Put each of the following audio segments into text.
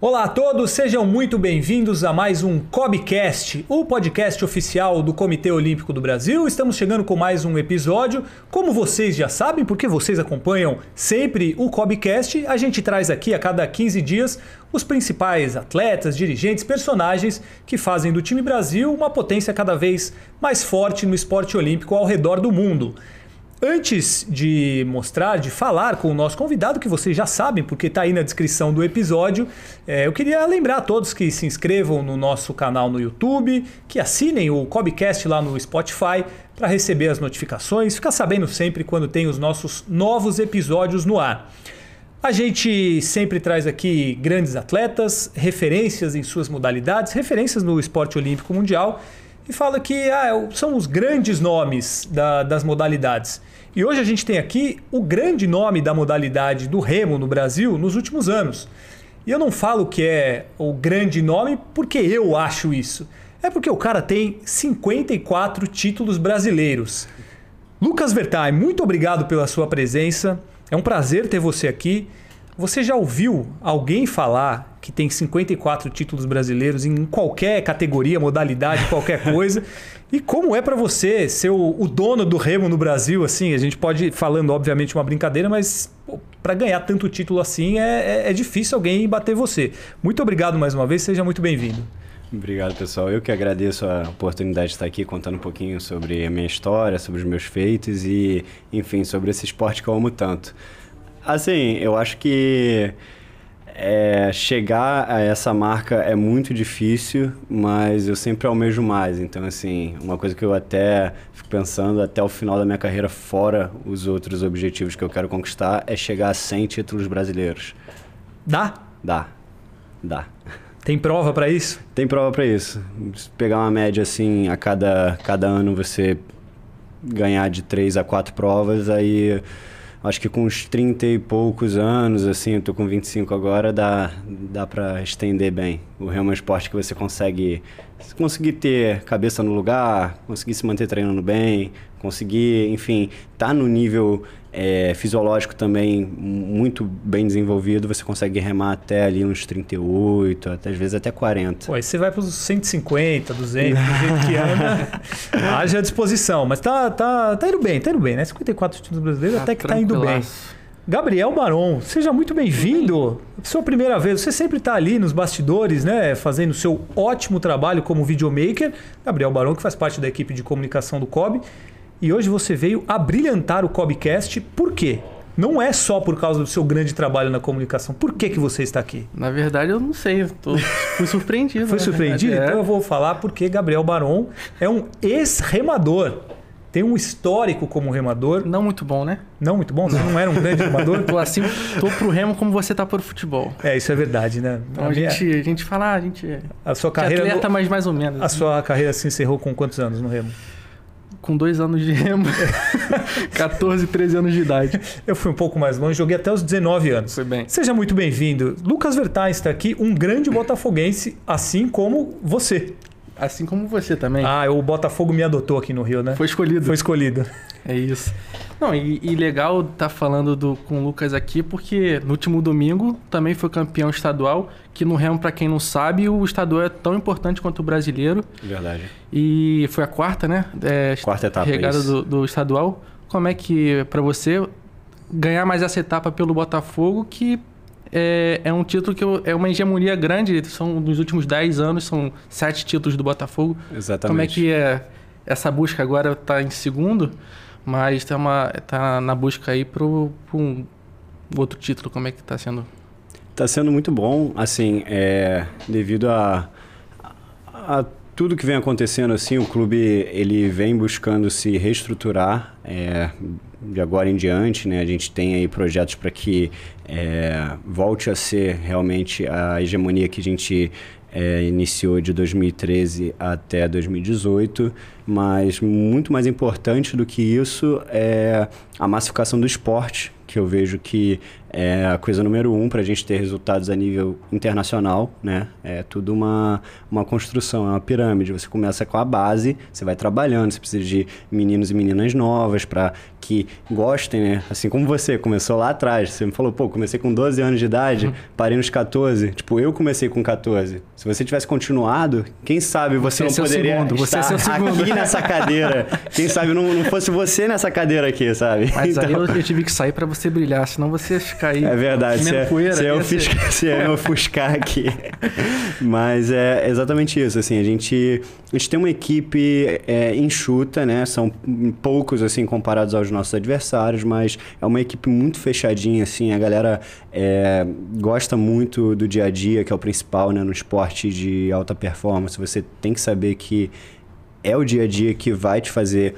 Olá a todos, sejam muito bem-vindos a mais um COBcast, o podcast oficial do Comitê Olímpico do Brasil. Estamos chegando com mais um episódio. Como vocês já sabem, porque vocês acompanham sempre o COBcast, a gente traz aqui a cada 15 dias os principais atletas, dirigentes, personagens que fazem do time Brasil uma potência cada vez mais forte no esporte olímpico ao redor do mundo. Antes de mostrar, de falar com o nosso convidado, que vocês já sabem, porque está aí na descrição do episódio, é, eu queria lembrar a todos que se inscrevam no nosso canal no YouTube, que assinem o Cobcast lá no Spotify para receber as notificações, ficar sabendo sempre quando tem os nossos novos episódios no ar. A gente sempre traz aqui grandes atletas, referências em suas modalidades, referências no esporte olímpico mundial e fala que ah, são os grandes nomes da, das modalidades. E hoje a gente tem aqui o grande nome da modalidade do remo no Brasil nos últimos anos. E eu não falo que é o grande nome porque eu acho isso. É porque o cara tem 54 títulos brasileiros. Lucas Vertai, muito obrigado pela sua presença. É um prazer ter você aqui. Você já ouviu alguém falar que tem 54 títulos brasileiros em qualquer categoria, modalidade, qualquer coisa? e como é para você ser o, o, dono do remo no Brasil? Assim, a gente pode falando obviamente uma brincadeira, mas para ganhar tanto título assim é, é, é difícil alguém bater você. Muito obrigado mais uma vez, seja muito bem-vindo. Obrigado, pessoal. Eu que agradeço a oportunidade de estar aqui contando um pouquinho sobre a minha história, sobre os meus feitos e, enfim, sobre esse esporte que eu amo tanto. Assim, eu acho que é, chegar a essa marca é muito difícil, mas eu sempre almejo mais. Então, assim, uma coisa que eu até fico pensando até o final da minha carreira, fora os outros objetivos que eu quero conquistar, é chegar a 100 títulos brasileiros. Dá? Dá. Dá. Tem prova para isso? Tem prova para isso. Se pegar uma média assim, a cada, cada ano você ganhar de 3 a 4 provas, aí acho que com uns 30 e poucos anos, assim, eu tô com 25 agora, dá, dá para estender bem. O remo é um esporte que você consegue conseguir ter cabeça no lugar, conseguir se manter treinando bem, conseguir, enfim, tá no nível é, fisiológico também muito bem desenvolvido, você consegue remar até ali uns 38, até, às vezes até 40. Pô, aí você vai para os 150, 200, do jeito que anda, haja disposição. Mas tá, tá, tá indo bem, tá indo bem, né? 54 títulos brasileiros tá até que tá indo bem. Gabriel Baron, seja muito bem-vindo. Sua primeira vez, você sempre está ali nos bastidores, né, fazendo seu ótimo trabalho como videomaker. Gabriel Baron, que faz parte da equipe de comunicação do COB. E hoje você veio a brilhantar o Cobcast. Por quê? Não é só por causa do seu grande trabalho na comunicação. Por que, que você está aqui? Na verdade, eu não sei. Eu tô... fui surpreendido. Foi surpreendido? Verdade, então é. eu vou falar porque Gabriel Baron é um ex-remador. Tem um histórico como remador. Não muito bom, né? Não muito bom? Você não era um grande remador? tô assim, tô pro remo como você tá pro futebol. É, isso é verdade, né? Então a, gente, a gente fala, a gente. A sua carreira. Atleta, mas mais ou menos. A assim. sua carreira se encerrou com quantos anos no remo? Com dois anos de remo, 14, 13 anos de idade. Eu fui um pouco mais longe, joguei até os 19 anos. Foi bem. Seja muito bem-vindo. Lucas Vertain está aqui, um grande botafoguense, assim como você. Assim como você também. Ah, o Botafogo me adotou aqui no Rio, né? Foi escolhido. Foi escolhido. É isso. Não, e, e legal estar tá falando do, com o Lucas aqui, porque no último domingo também foi campeão estadual, que no remo, para quem não sabe, o estadual é tão importante quanto o brasileiro. Verdade. E foi a quarta, né? É, quarta etapa. Regada do, do estadual. Como é que, para você, ganhar mais essa etapa pelo Botafogo, que é, é, um título que eu, é uma hegemonia grande. São nos últimos 10 anos, são sete títulos do Botafogo. Exatamente. Como é que é essa busca agora está em segundo? Mas tá, uma, tá na busca aí para um outro título. Como é que está sendo? Está sendo muito bom, assim, é, devido a, a, tudo que vem acontecendo, assim, o clube ele vem buscando se reestruturar é, de agora em diante, né? A gente tem aí projetos para que é, volte a ser realmente a hegemonia que a gente é, iniciou de 2013 até 2018, mas muito mais importante do que isso é a massificação do esporte, que eu vejo que é a coisa número um para a gente ter resultados a nível internacional, né? É tudo uma, uma construção, é uma pirâmide. Você começa com a base, você vai trabalhando, você precisa de meninos e meninas novas para que gostem, né? Assim como você começou lá atrás, você me falou, pô, comecei com 12 anos de idade, uhum. parei nos 14. Tipo, eu comecei com 14. Se você tivesse continuado, quem sabe você, você não é poderia segundo, estar você é aqui nessa cadeira. quem sabe não, não fosse você nessa cadeira aqui, sabe? Mas então... aí eu, eu tive que sair para você brilhar, senão você aí. É verdade, se, é, poeira, se, eu ofuscar, se eu ofuscar aqui. Mas é exatamente isso, assim, a gente, a gente tem uma equipe é, enxuta, né? São poucos, assim, comparados aos nossos adversários, mas é uma equipe muito fechadinha, assim, a galera é, gosta muito do dia a dia, que é o principal, né? No esporte de alta performance, você tem que saber que é o dia a dia que vai te fazer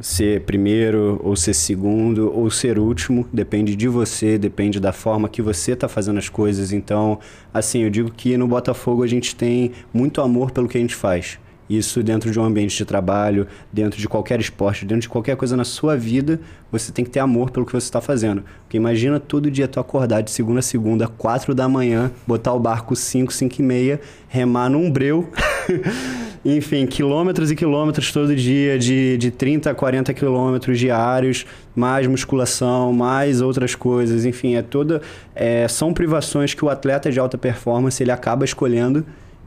ser primeiro ou ser segundo ou ser último, depende de você, depende da forma que você está fazendo as coisas. Então, assim, eu digo que no Botafogo a gente tem muito amor pelo que a gente faz. Isso dentro de um ambiente de trabalho, dentro de qualquer esporte, dentro de qualquer coisa na sua vida, você tem que ter amor pelo que você está fazendo. Porque imagina todo dia tu acordar de segunda a segunda, quatro da manhã, botar o barco 5, 5 e meia, remar num breu. Enfim, quilômetros e quilômetros todo dia, de, de 30 a 40 quilômetros diários, mais musculação, mais outras coisas. Enfim, é toda. É, são privações que o atleta de alta performance ele acaba escolhendo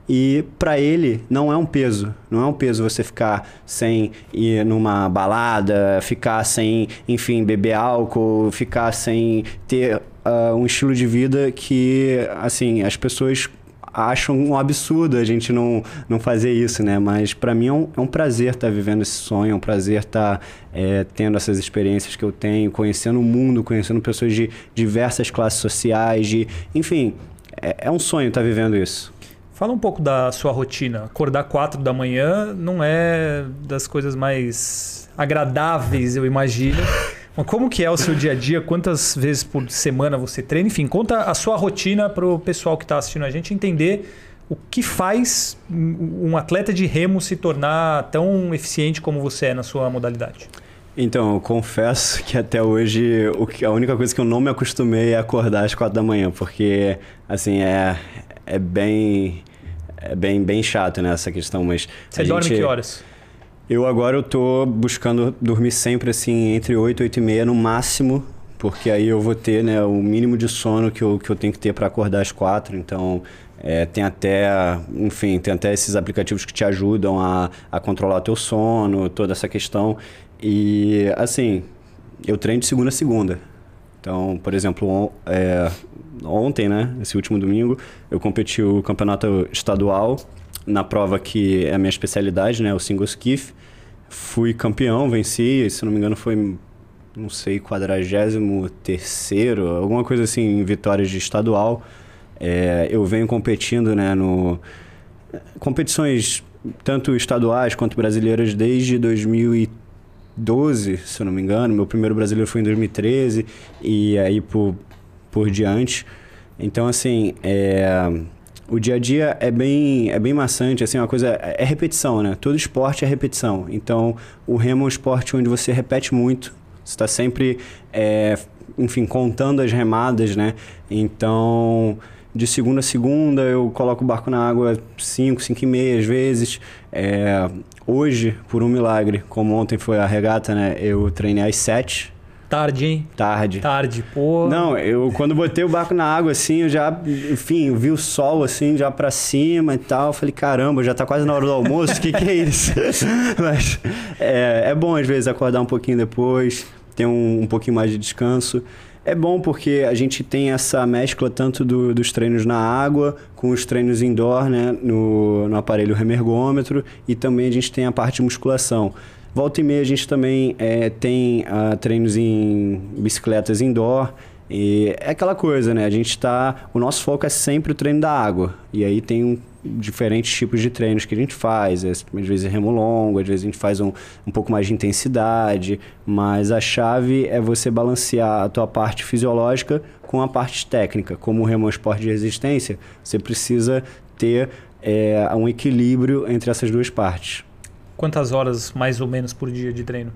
e para ele não é um peso, não é um peso você ficar sem ir numa balada, ficar sem, enfim, beber álcool, ficar sem ter uh, um estilo de vida que, assim, as pessoas acham um absurdo a gente não, não fazer isso, né? Mas para mim é um, é um prazer estar tá vivendo esse sonho, é um prazer estar tá, é, tendo essas experiências que eu tenho, conhecendo o mundo, conhecendo pessoas de diversas classes sociais, de, enfim, é, é um sonho estar tá vivendo isso. Fala um pouco da sua rotina. Acordar quatro da manhã não é das coisas mais agradáveis, eu imagino. Mas como que é o seu dia a dia? Quantas vezes por semana você treina? Enfim, conta a sua rotina para o pessoal que está assistindo a gente entender o que faz um atleta de remo se tornar tão eficiente como você é na sua modalidade. Então, eu confesso que até hoje a única coisa que eu não me acostumei é acordar às quatro da manhã, porque assim é, é bem é bem bem chato né, essa questão, mas você dorme gente... que horas? Eu agora eu tô buscando dormir sempre assim entre 8 e 8 e meia no máximo, porque aí eu vou ter né, o mínimo de sono que eu, que eu tenho que ter para acordar às quatro. Então é, tem até, enfim, tem até esses aplicativos que te ajudam a, a controlar o teu sono, toda essa questão. E assim, eu treino de segunda a segunda. Então, por exemplo, é, ontem, né, esse último domingo, eu competi o campeonato estadual na prova que é a minha especialidade, né, o single skiff. Fui campeão, venci, se não me engano foi, não sei, 43 alguma coisa assim, em vitórias de estadual. É, eu venho competindo, né, no competições tanto estaduais quanto brasileiras desde 2012, se eu não me engano. Meu primeiro brasileiro foi em 2013 e aí por, por diante. Então, assim, é, o dia a dia é bem, é bem maçante, assim, uma coisa é repetição, né? Todo esporte é repetição. Então, o remo é um esporte onde você repete muito, você está sempre, é, enfim, contando as remadas, né? Então, de segunda a segunda eu coloco o barco na água 5, 5 e meia às vezes. É, hoje, por um milagre, como ontem foi a regata, né? Eu treinei às 7 Tarde, hein? Tarde. Tarde, pô. Não, eu quando botei o barco na água, assim, eu já, enfim, eu vi o sol, assim, já pra cima e tal. Eu falei, caramba, já tá quase na hora do almoço, o que, que é isso? Mas é, é bom, às vezes, acordar um pouquinho depois, ter um, um pouquinho mais de descanso. É bom porque a gente tem essa mescla tanto do, dos treinos na água com os treinos indoor, né, no, no aparelho remergômetro e também a gente tem a parte de musculação. Volta e meia a gente também é, tem uh, treinos em bicicletas indoor. E é aquela coisa, né? A gente está. O nosso foco é sempre o treino da água. E aí tem um, diferentes tipos de treinos que a gente faz. Às vezes é remo longo, às vezes a gente faz um, um pouco mais de intensidade. Mas a chave é você balancear a tua parte fisiológica com a parte técnica. Como o remo é um esporte de resistência, você precisa ter é, um equilíbrio entre essas duas partes. Quantas horas mais ou menos por dia de treino?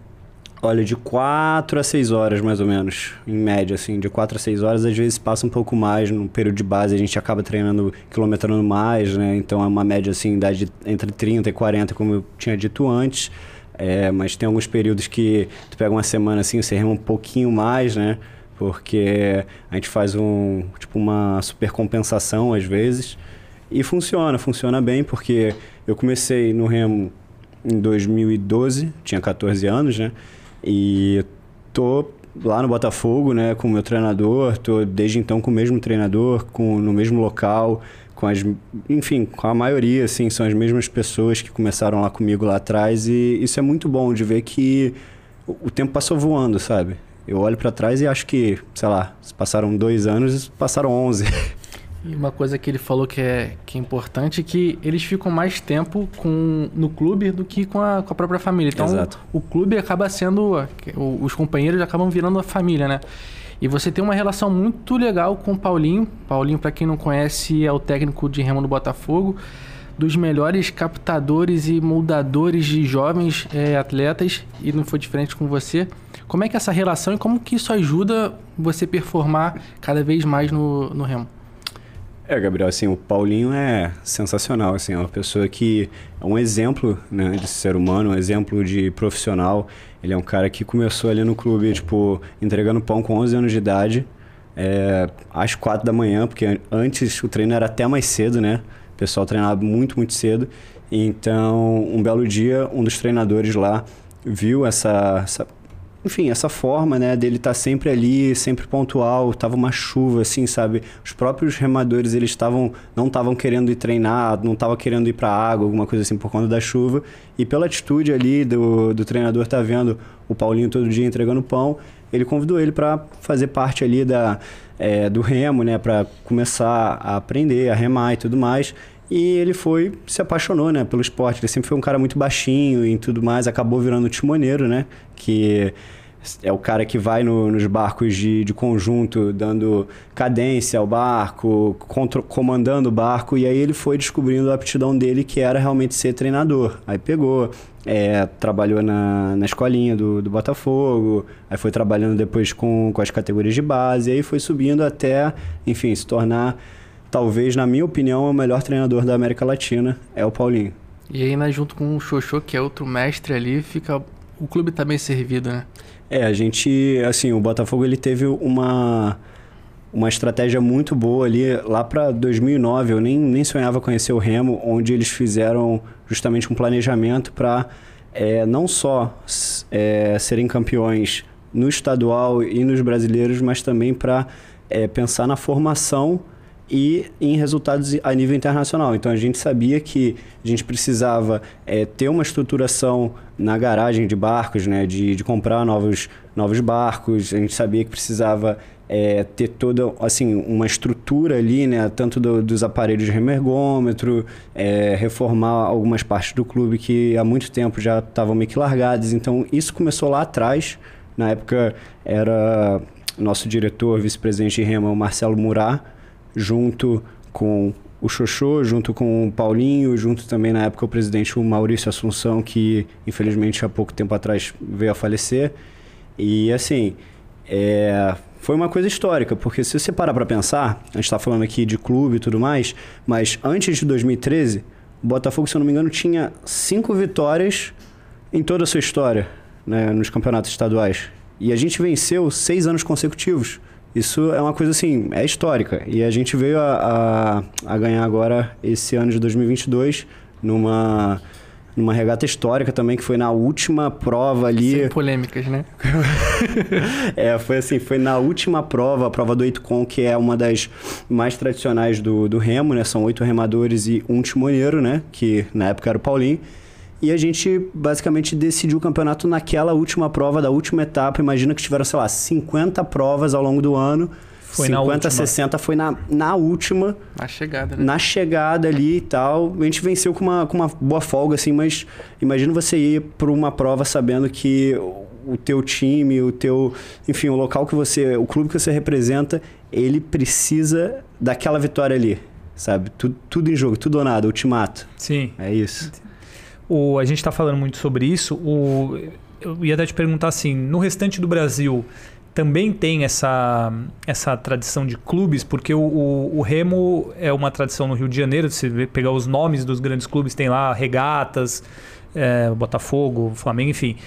Olha, de 4 a 6 horas, mais ou menos, em média, assim, de 4 a 6 horas, às vezes passa um pouco mais, no período de base a gente acaba treinando, quilometrando mais, né, então é uma média, assim, de entre 30 e 40, como eu tinha dito antes, é, mas tem alguns períodos que tu pega uma semana, assim, você rema um pouquinho mais, né, porque a gente faz um, tipo, uma super compensação às vezes, e funciona, funciona bem, porque eu comecei no remo em 2012, tinha 14 anos, né? E tô lá no Botafogo, né, com o meu treinador, tô desde então com o mesmo treinador, com no mesmo local, com as, enfim, com a maioria, assim, são as mesmas pessoas que começaram lá comigo lá atrás e isso é muito bom de ver que o tempo passou voando, sabe? Eu olho para trás e acho que, sei lá, passaram dois anos, passaram onze. E uma coisa que ele falou que é, que é importante é que eles ficam mais tempo com, no clube do que com a, com a própria família. Então, Exato. O, o clube acaba sendo. Os companheiros acabam virando a família, né? E você tem uma relação muito legal com o Paulinho. Paulinho, para quem não conhece, é o técnico de remo do Botafogo, dos melhores captadores e moldadores de jovens é, atletas, e não foi diferente com você. Como é que é essa relação e como que isso ajuda você performar cada vez mais no, no remo? É, Gabriel, assim, o Paulinho é sensacional, assim, é uma pessoa que é um exemplo, né, de ser humano, um exemplo de profissional. Ele é um cara que começou ali no clube, tipo, entregando pão com 11 anos de idade, é, às 4 da manhã, porque antes o treino era até mais cedo, né? O pessoal treinava muito, muito cedo. Então, um belo dia, um dos treinadores lá viu essa, essa enfim, essa forma, né, dele estar tá sempre ali, sempre pontual, tava uma chuva, assim, sabe? Os próprios remadores, eles estavam, não estavam querendo ir treinar, não estavam querendo ir para água, alguma coisa assim, por conta da chuva. E pela atitude ali do, do treinador tá vendo o Paulinho todo dia entregando pão, ele convidou ele para fazer parte ali da, é, do remo, né, para começar a aprender a remar e tudo mais. E ele foi, se apaixonou, né, pelo esporte. Ele sempre foi um cara muito baixinho e tudo mais, acabou virando timoneiro, né, que é o cara que vai no, nos barcos de, de conjunto, dando cadência ao barco, comandando o barco, e aí ele foi descobrindo a aptidão dele, que era realmente ser treinador. Aí pegou, é, trabalhou na, na escolinha do, do Botafogo, aí foi trabalhando depois com, com as categorias de base, aí foi subindo até, enfim, se tornar talvez, na minha opinião, o melhor treinador da América Latina é o Paulinho. E aí, né, junto com o Xoxô, que é outro mestre ali, fica o clube tá bem servido, né? É, a gente, assim, o Botafogo ele teve uma uma estratégia muito boa ali lá para 2009. Eu nem, nem sonhava conhecer o Remo, onde eles fizeram justamente um planejamento para é, não só é, serem campeões no estadual e nos brasileiros, mas também para é, pensar na formação e em resultados a nível internacional. Então a gente sabia que a gente precisava é, ter uma estruturação na garagem de barcos, né, de, de comprar novos, novos barcos. A gente sabia que precisava é, ter toda assim uma estrutura ali, né, tanto do, dos aparelhos de remergômetro, é, reformar algumas partes do clube que há muito tempo já estavam meio que largadas. Então isso começou lá atrás. Na época era nosso diretor, vice-presidente de Rema, o Marcelo Murat junto com o Xoxô, junto com o Paulinho, junto também na época o presidente o Maurício Assunção, que infelizmente há pouco tempo atrás veio a falecer. E assim, é, foi uma coisa histórica, porque se você parar para pensar, a gente está falando aqui de clube e tudo mais, mas antes de 2013, o Botafogo, se eu não me engano, tinha cinco vitórias em toda a sua história né, nos campeonatos estaduais. E a gente venceu seis anos consecutivos. Isso é uma coisa assim, é histórica. E a gente veio a, a, a ganhar agora, esse ano de 2022, numa numa regata histórica também, que foi na última prova ali. Sem polêmicas, né? é, foi assim, foi na última prova, a prova do Eitcon, que é uma das mais tradicionais do, do remo, né? São oito remadores e um timoneiro, né? Que na época era o Paulinho. E a gente basicamente decidiu o campeonato naquela última prova da última etapa. Imagina que tiveram, sei lá, 50 provas ao longo do ano. Foi 50, 60 foi na, na última. Na chegada, né? Na chegada ali e tal. A gente venceu com uma, com uma boa folga, assim, mas imagina você ir para uma prova sabendo que o teu time, o teu. Enfim, o local que você. O clube que você representa, ele precisa daquela vitória ali. Sabe? Tudo, tudo em jogo, tudo ou nada, ultimato. Sim. É isso. O, a gente está falando muito sobre isso. O, eu ia até te perguntar assim, no restante do Brasil também tem essa, essa tradição de clubes, porque o, o, o, Remo é uma tradição no Rio de Janeiro, se pegar os nomes dos grandes clubes, tem lá Regatas, é, Botafogo, Flamengo, enfim.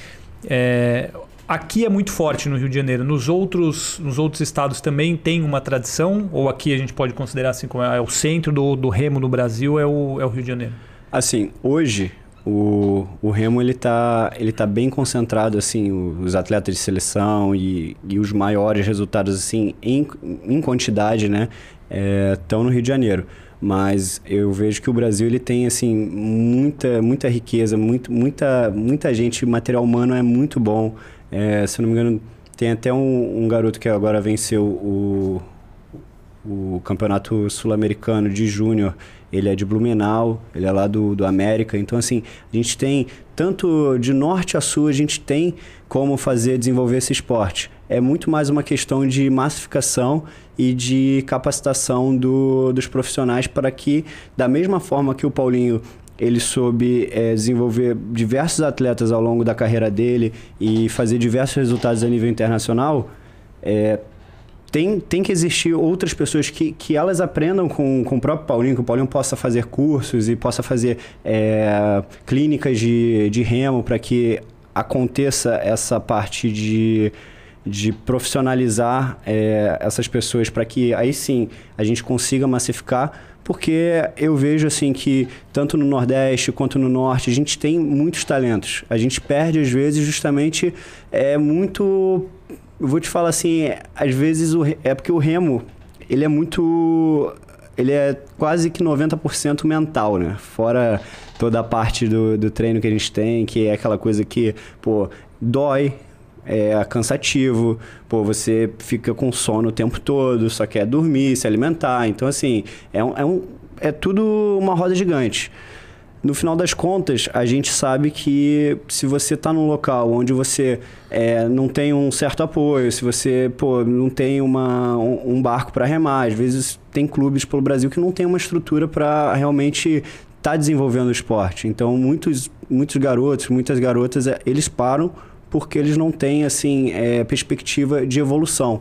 É, aqui é muito forte no Rio de Janeiro. Nos outros, nos outros estados também tem uma tradição? Ou aqui a gente pode considerar assim como é, é o centro do, do Remo no Brasil é o, é o Rio de Janeiro? Assim, hoje o, o Remo ele tá, ele tá bem concentrado assim os atletas de seleção e, e os maiores resultados assim em, em quantidade né estão é, no Rio de Janeiro. Mas eu vejo que o Brasil ele tem assim muita muita riqueza muito muita muita gente material humano é muito bom. É, se não me engano tem até um, um garoto que agora venceu o o campeonato sul-americano de júnior ele é de Blumenau, ele é lá do, do América. Então, assim, a gente tem, tanto de norte a sul, a gente tem como fazer, desenvolver esse esporte. É muito mais uma questão de massificação e de capacitação do, dos profissionais para que, da mesma forma que o Paulinho ele soube é, desenvolver diversos atletas ao longo da carreira dele e fazer diversos resultados a nível internacional, é, tem, tem que existir outras pessoas que, que elas aprendam com, com o próprio Paulinho, que o Paulinho possa fazer cursos e possa fazer é, clínicas de, de remo para que aconteça essa parte de, de profissionalizar é, essas pessoas para que aí sim a gente consiga massificar porque eu vejo assim que tanto no Nordeste quanto no Norte a gente tem muitos talentos. A gente perde às vezes justamente é muito eu vou te falar assim, às vezes o, é porque o remo, ele é muito ele é quase que 90% mental, né? Fora toda a parte do, do treino que a gente tem, que é aquela coisa que, pô, dói, é cansativo, pô, você fica com sono o tempo todo, só quer dormir, se alimentar. Então, assim, é, um, é, um, é tudo uma roda gigante. No final das contas, a gente sabe que se você está num local onde você é, não tem um certo apoio, se você pô, não tem uma, um, um barco para remar, às vezes tem clubes pelo Brasil que não tem uma estrutura para realmente estar tá desenvolvendo o esporte. Então, muitos, muitos garotos, muitas garotas, é, eles param porque eles não têm assim é, perspectiva de evolução.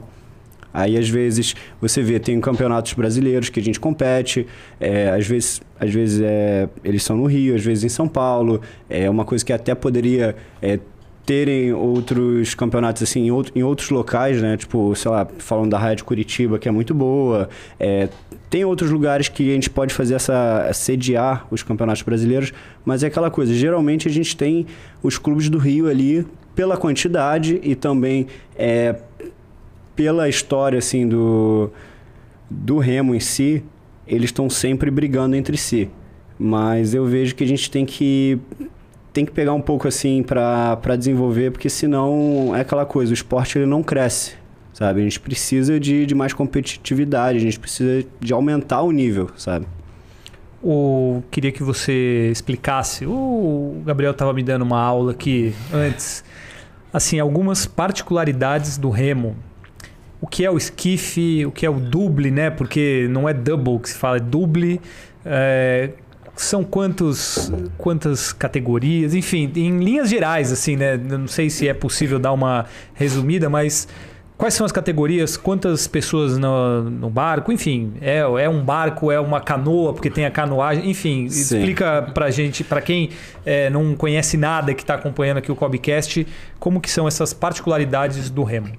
Aí, às vezes, você vê, tem campeonatos brasileiros que a gente compete, é, às vezes, às vezes é, eles são no Rio, às vezes em São Paulo. É uma coisa que até poderia é, terem outros campeonatos assim em, outro, em, outros locais, né? Tipo, sei lá, falando da de Curitiba, que é muito boa. É, tem outros lugares que a gente pode fazer essa sediar os campeonatos brasileiros, mas é aquela coisa, geralmente a gente tem os clubes do Rio ali pela quantidade e também é, pela história assim do do remo em si, eles estão sempre brigando entre si. Mas eu vejo que a gente tem que tem que pegar um pouco assim para desenvolver, porque senão é aquela coisa, o esporte ele não cresce, sabe? A gente precisa de, de mais competitividade, a gente precisa de aumentar o nível, sabe? O, queria que você explicasse. O Gabriel estava me dando uma aula aqui antes. Assim, algumas particularidades do remo o que é o skiff, o que é o double, né? Porque não é double que se fala, é double. É, são quantos, quantas categorias, enfim, em linhas gerais, assim, né? Não sei se é possível dar uma resumida, mas quais são as categorias, quantas pessoas no, no barco, enfim, é, é um barco, é uma canoa, porque tem a canoagem, enfim, Sim. explica pra gente, para quem é, não conhece nada que está acompanhando aqui o Cobcast, como que são essas particularidades do remo.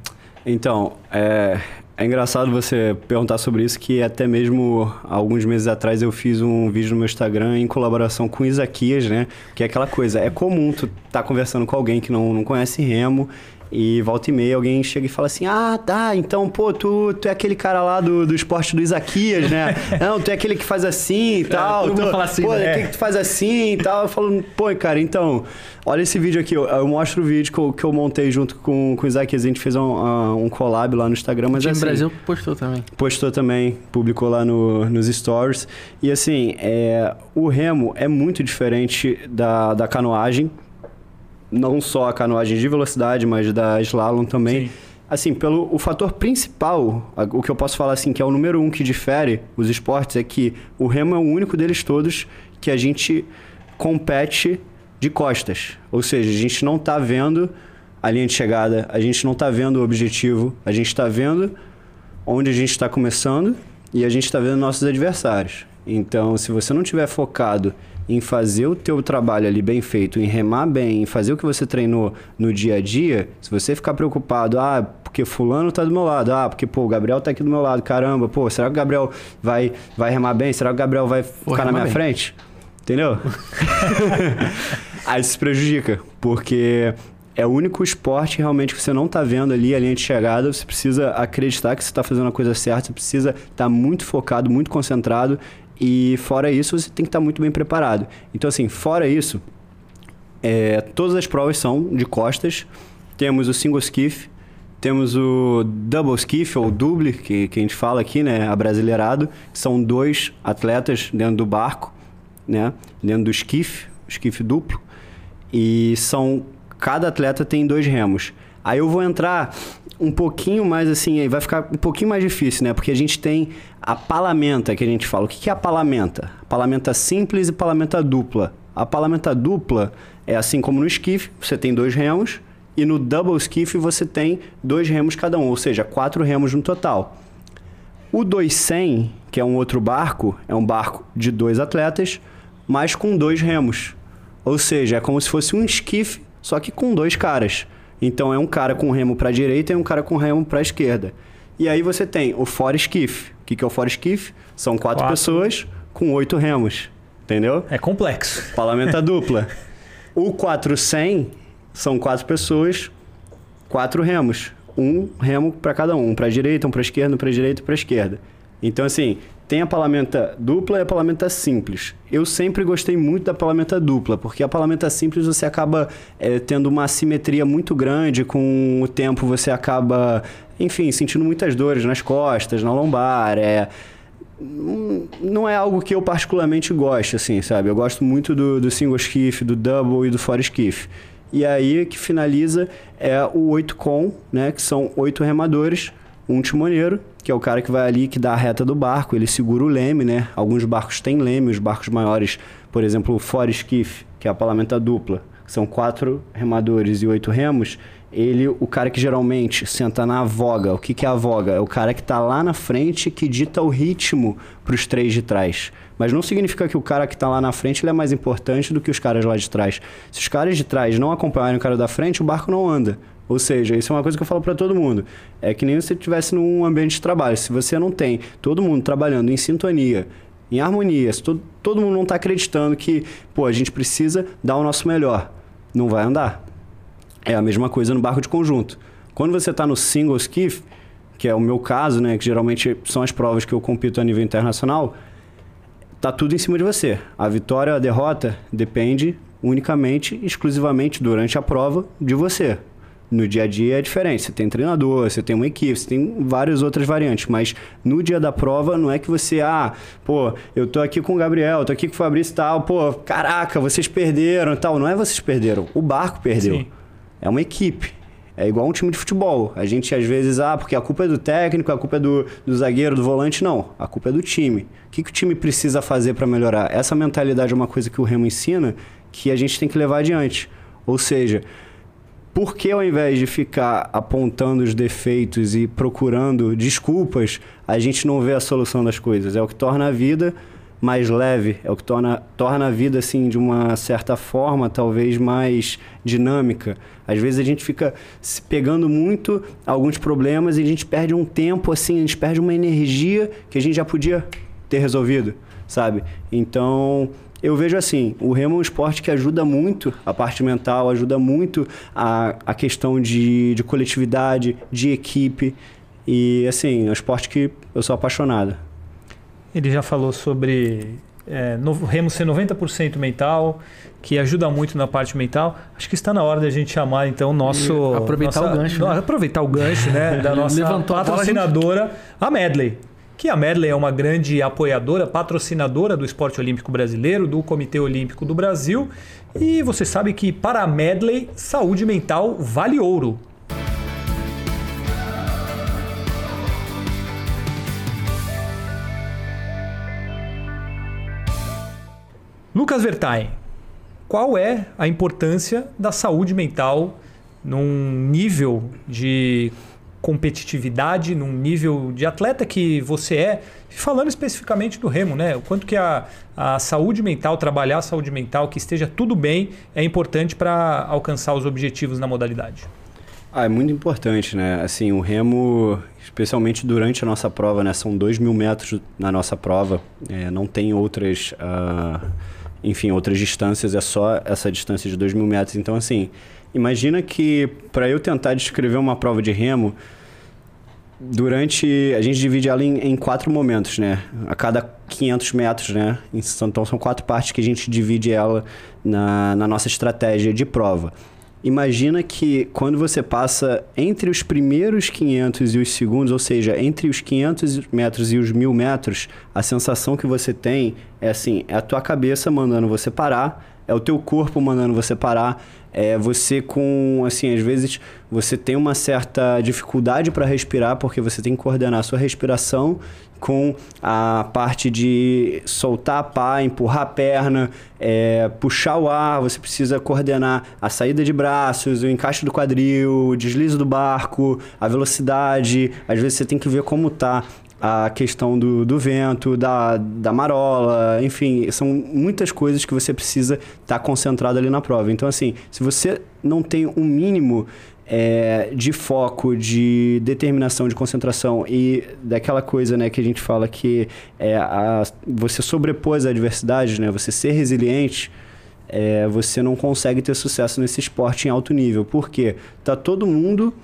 Então, é, é engraçado você perguntar sobre isso, que até mesmo alguns meses atrás eu fiz um vídeo no meu Instagram em colaboração com Isaquias, né? Que é aquela coisa, é comum tu estar tá conversando com alguém que não, não conhece remo e volta e meia alguém chega e fala assim: Ah, tá, então, pô, tu, tu é aquele cara lá do, do esporte do Isaquias, né? Não, tu é aquele que faz assim e é, tal. Todo mundo fala assim, pô, né? que, que tu faz assim e tal. Eu falo, pô, cara, então, olha esse vídeo aqui. Eu, eu mostro o vídeo que eu, que eu montei junto com, com o Isaquias. A gente fez um, um collab lá no Instagram. Mas o assim, Brasil postou também. Postou também, publicou lá no, nos stories. E assim, é, o remo é muito diferente da, da canoagem não só a canoagem de velocidade, mas da slalom também. Sim. Assim, pelo o fator principal, o que eu posso falar assim, que é o número um que difere os esportes, é que o remo é o único deles todos que a gente compete de costas. Ou seja, a gente não está vendo a linha de chegada, a gente não está vendo o objetivo, a gente está vendo onde a gente está começando e a gente está vendo nossos adversários. Então, se você não tiver focado em fazer o teu trabalho ali bem feito, em remar bem, em fazer o que você treinou no dia a dia, se você ficar preocupado, ah, porque fulano tá do meu lado, ah, porque pô, o Gabriel tá aqui do meu lado, caramba, pô, será que o Gabriel vai, vai remar bem? Será que o Gabriel vai ficar na minha bem. frente? Entendeu? Aí se prejudica, porque é o único esporte realmente que você não está vendo ali a linha de chegada. Você precisa acreditar que você está fazendo a coisa certa, você precisa estar tá muito focado, muito concentrado e fora isso, você tem que estar muito bem preparado. Então, assim, fora isso, é, todas as provas são de costas. Temos o single skiff, temos o double skiff ou double, que, que a gente fala aqui, né, abrasileirado. São dois atletas dentro do barco, né, dentro do skiff, skiff duplo. E são cada atleta tem dois remos. Aí eu vou entrar um pouquinho mais assim, aí vai ficar um pouquinho mais difícil, né? Porque a gente tem a palamenta que a gente fala. O que é a palamenta? Palamenta simples e palamenta dupla. A palamenta dupla é assim como no esquife, você tem dois remos, e no double skiff você tem dois remos cada um, ou seja, quatro remos no total. O 200, que é um outro barco, é um barco de dois atletas, mas com dois remos. Ou seja, é como se fosse um esquife, só que com dois caras. Então é um cara com remo para a direita e um cara com remo para a esquerda. E aí você tem o foreskiff. O que, que é o foreskiff? São quatro, quatro, pessoas com oito remos. Entendeu? É complexo. Parlamenta dupla. O 400 são quatro pessoas, quatro remos. Um remo para cada um. Um para a direita, um para a esquerda, um para a direita e para a esquerda. Então, assim, tem a palamenta dupla e a palamenta simples. Eu sempre gostei muito da palamenta dupla, porque a palamenta simples você acaba é, tendo uma assimetria muito grande, com o tempo você acaba, enfim, sentindo muitas dores nas costas, na lombar, é não é algo que eu particularmente gosto, assim, sabe? Eu gosto muito do, do single skiff, do double e do four skiff. E aí que finaliza é o 8 com, né? Que são oito remadores, um timoneiro que é o cara que vai ali, que dá a reta do barco, ele segura o leme, né? Alguns barcos têm leme, os barcos maiores, por exemplo, o foreskiff, que é a palamenta dupla, são quatro remadores e oito remos, ele, o cara que geralmente senta na voga. O que, que é a voga? É o cara que está lá na frente que dita o ritmo para os três de trás. Mas não significa que o cara que está lá na frente ele é mais importante do que os caras lá de trás. Se os caras de trás não acompanharem o cara da frente, o barco não anda. Ou seja, isso é uma coisa que eu falo para todo mundo. É que nem se você estivesse num ambiente de trabalho. Se você não tem todo mundo trabalhando em sintonia, em harmonia, se todo, todo mundo não está acreditando que, pô, a gente precisa dar o nosso melhor, não vai andar. É a mesma coisa no barco de conjunto. Quando você está no single skiff, que é o meu caso, né, que geralmente são as provas que eu compito a nível internacional, tá tudo em cima de você. A vitória, a derrota depende unicamente, exclusivamente durante a prova de você. No dia a dia é diferente. Você tem treinador, você tem uma equipe, você tem várias outras variantes. Mas no dia da prova, não é que você, ah, pô, eu tô aqui com o Gabriel, tô aqui com o Fabrício e tal, pô, caraca, vocês perderam e tal. Não é vocês perderam, o barco perdeu. Sim. É uma equipe. É igual um time de futebol. A gente às vezes, ah, porque a culpa é do técnico, a culpa é do, do zagueiro, do volante. Não, a culpa é do time. O que, que o time precisa fazer para melhorar? Essa mentalidade é uma coisa que o Remo ensina que a gente tem que levar adiante. Ou seja, por que ao invés de ficar apontando os defeitos e procurando desculpas, a gente não vê a solução das coisas? É o que torna a vida mais leve, é o que torna, torna a vida assim de uma certa forma, talvez mais dinâmica. Às vezes a gente fica se pegando muito alguns problemas e a gente perde um tempo assim, a gente perde uma energia que a gente já podia ter resolvido, sabe? Então, eu vejo assim, o remo é um esporte que ajuda muito a parte mental, ajuda muito a, a questão de, de coletividade, de equipe. E assim, é um esporte que eu sou apaixonado. Ele já falou sobre é, no, remo ser 90% mental, que ajuda muito na parte mental. Acho que está na hora da gente chamar então o nosso. E aproveitar nossa, o gancho. Né? Aproveitar o gancho, né? Da nossa patrocinadora, a, gente... a Medley que a Medley é uma grande apoiadora, patrocinadora do esporte olímpico brasileiro, do Comitê Olímpico do Brasil. E você sabe que para a Medley, saúde mental vale ouro. Lucas Vertain, qual é a importância da saúde mental num nível de competitividade, num nível de atleta que você é, falando especificamente do remo, né? O quanto que a, a saúde mental, trabalhar a saúde mental, que esteja tudo bem, é importante para alcançar os objetivos na modalidade. Ah, é muito importante, né? Assim, o remo, especialmente durante a nossa prova, né? São dois mil metros na nossa prova, é, não tem outras... Uh enfim, outras distâncias, é só essa distância de 2 mil metros. Então, assim, imagina que para eu tentar descrever uma prova de remo, durante. A gente divide ela em, em, quatro momentos, né? A cada 500 metros, né? Então, são quatro partes que a gente divide ela na, na nossa estratégia de prova. Imagina que quando você passa entre os primeiros 500 e os segundos, ou seja, entre os 500 metros e os 1000 metros, a sensação que você tem é assim: é a tua cabeça mandando você parar, é o teu corpo mandando você parar, é você com, assim, às vezes você tem uma certa dificuldade para respirar porque você tem que coordenar a sua respiração com a parte de soltar a pá, empurrar a perna, é, puxar o ar, você precisa coordenar a saída de braços, o encaixe do quadril, o deslize do barco, a velocidade. Às vezes você tem que ver como tá a questão do, do vento, da, da marola, enfim, são muitas coisas que você precisa estar tá concentrado ali na prova. Então, assim, se você não tem um mínimo é, de foco, de determinação, de concentração e daquela coisa né, que a gente fala que é a, você sobrepôs a adversidade, né, você ser resiliente, é, você não consegue ter sucesso nesse esporte em alto nível. Por quê? Tá todo mundo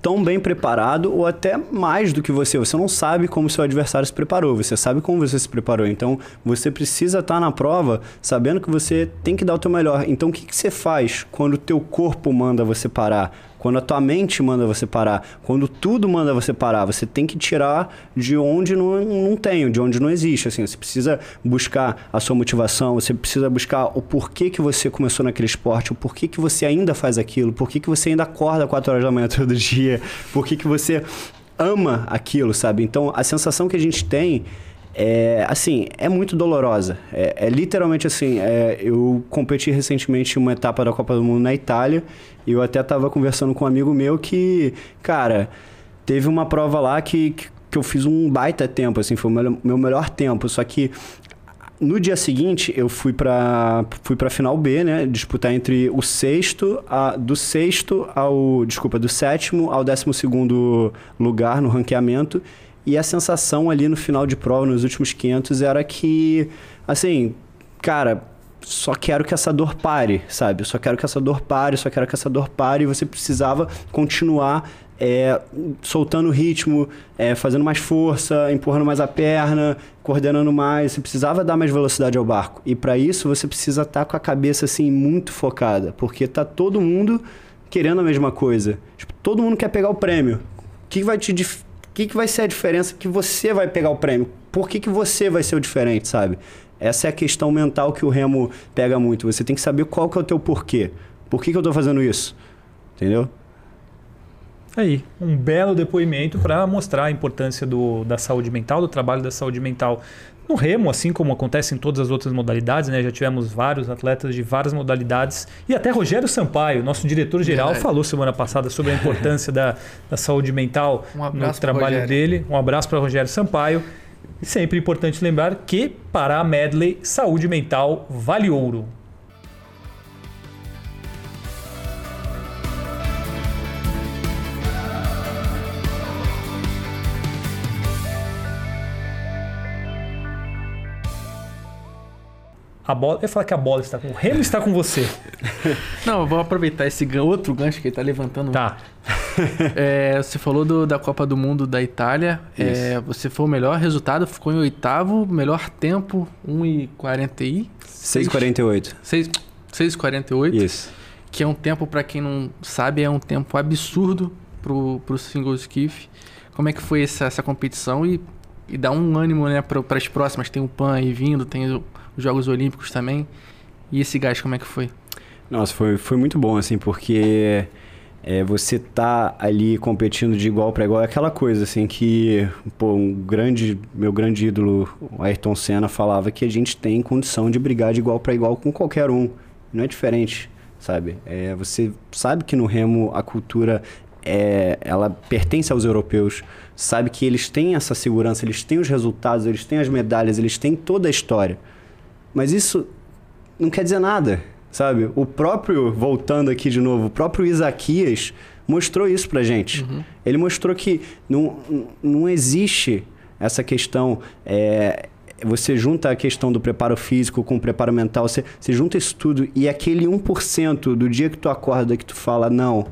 tão bem preparado ou até mais do que você. Você não sabe como seu adversário se preparou, você sabe como você se preparou. Então, você precisa estar na prova sabendo que você tem que dar o teu melhor. Então, o que, que você faz quando o teu corpo manda você parar? Quando a tua mente manda você parar, quando tudo manda você parar, você tem que tirar de onde não, não tem, de onde não existe. Assim, você precisa buscar a sua motivação, você precisa buscar o porquê que você começou naquele esporte, o porquê que você ainda faz aquilo, porquê que você ainda acorda 4 horas da manhã todo dia, porquê que você ama aquilo, sabe? Então, a sensação que a gente tem é, assim, é muito dolorosa. É, é literalmente assim, é, eu competi recentemente uma etapa da Copa do Mundo na Itália e eu até estava conversando com um amigo meu que, cara, teve uma prova lá que, que, que eu fiz um baita tempo, assim, foi o meu, meu melhor tempo, só que no dia seguinte eu fui para fui para final B, né, disputar entre o sexto a, do sexto ao, desculpa, do sétimo ao décimo segundo lugar no ranqueamento e a sensação ali no final de prova, nos últimos 500, era que, assim, cara, só quero que essa dor pare, sabe? só quero que essa dor pare, só quero que essa dor pare. E você precisava continuar é, soltando o ritmo, é, fazendo mais força, empurrando mais a perna, coordenando mais. Você precisava dar mais velocidade ao barco. E para isso você precisa estar tá com a cabeça assim muito focada, porque tá todo mundo querendo a mesma coisa. Tipo, todo mundo quer pegar o prêmio. O que vai te que, que vai ser a diferença que você vai pegar o prêmio? Por que, que você vai ser o diferente, sabe? Essa é a questão mental que o Remo pega muito. Você tem que saber qual que é o teu porquê. Por que, que eu estou fazendo isso? Entendeu? Aí, um belo depoimento para mostrar a importância do, da saúde mental, do trabalho da saúde mental no remo, assim como acontece em todas as outras modalidades, né? Já tivemos vários atletas de várias modalidades. E até Rogério Sampaio, nosso diretor-geral, falou semana passada sobre a importância da, da saúde mental um no trabalho dele. Um abraço para Rogério Sampaio. E sempre importante lembrar que para a Medley, saúde mental vale ouro. A bola, eu ia falar que a bola está com o remo está com você. Não, eu vou aproveitar esse outro gancho que ele está levantando. Tá. É, você falou do, da Copa do Mundo da Itália. É, você foi o melhor resultado, ficou em oitavo, melhor tempo, 1,40 6,48. 6,48. Isso. Que é um tempo, para quem não sabe, é um tempo absurdo pro, pro single skiff. Como é que foi essa, essa competição e, e dá um ânimo né, para as próximas? Tem o PAN aí vindo, tem o os Jogos Olímpicos também. E esse gás, como é que foi? Nossa, foi, foi muito bom, assim, porque é, você tá ali competindo de igual para igual é aquela coisa, assim, que, pô, um grande, meu grande ídolo, Ayrton Senna, falava que a gente tem condição de brigar de igual para igual com qualquer um. não é diferente, sabe? É, você sabe que no remo a cultura é, ela pertence aos europeus, sabe que eles têm essa segurança, eles têm os resultados, eles têm as medalhas, eles têm toda a história. Mas isso não quer dizer nada, sabe? O próprio, voltando aqui de novo, o próprio Isaquias mostrou isso pra gente. Uhum. Ele mostrou que não, não existe essa questão. É, você junta a questão do preparo físico com o preparo mental, você, você junta isso tudo e aquele 1% do dia que tu acorda que tu fala, não,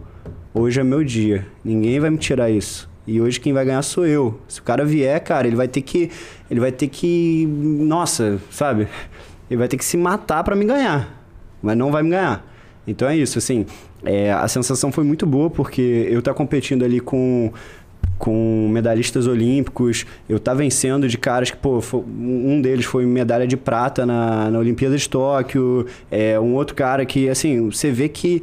hoje é meu dia, ninguém vai me tirar isso. E hoje quem vai ganhar sou eu. Se o cara vier, cara, ele vai ter que. Ele vai ter que. Nossa, sabe? Ele vai ter que se matar para me ganhar. Mas não vai me ganhar. Então é isso, assim. É, a sensação foi muito boa porque eu tá competindo ali com com medalhistas olímpicos. Eu tá vencendo de caras que, pô, um deles foi medalha de prata na, na Olimpíada de Tóquio. É, um outro cara que, assim, você vê que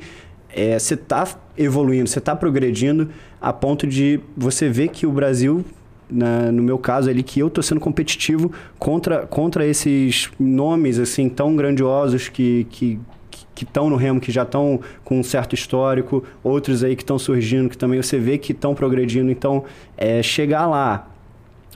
é, você tá evoluindo, você tá progredindo a ponto de você ver que o Brasil na, no meu caso ali, que eu tô sendo competitivo contra, contra esses nomes, assim, tão grandiosos que, que, que estão no remo, que já estão com um certo histórico, outros aí que estão surgindo, que também você vê que estão progredindo. Então, é, chegar lá,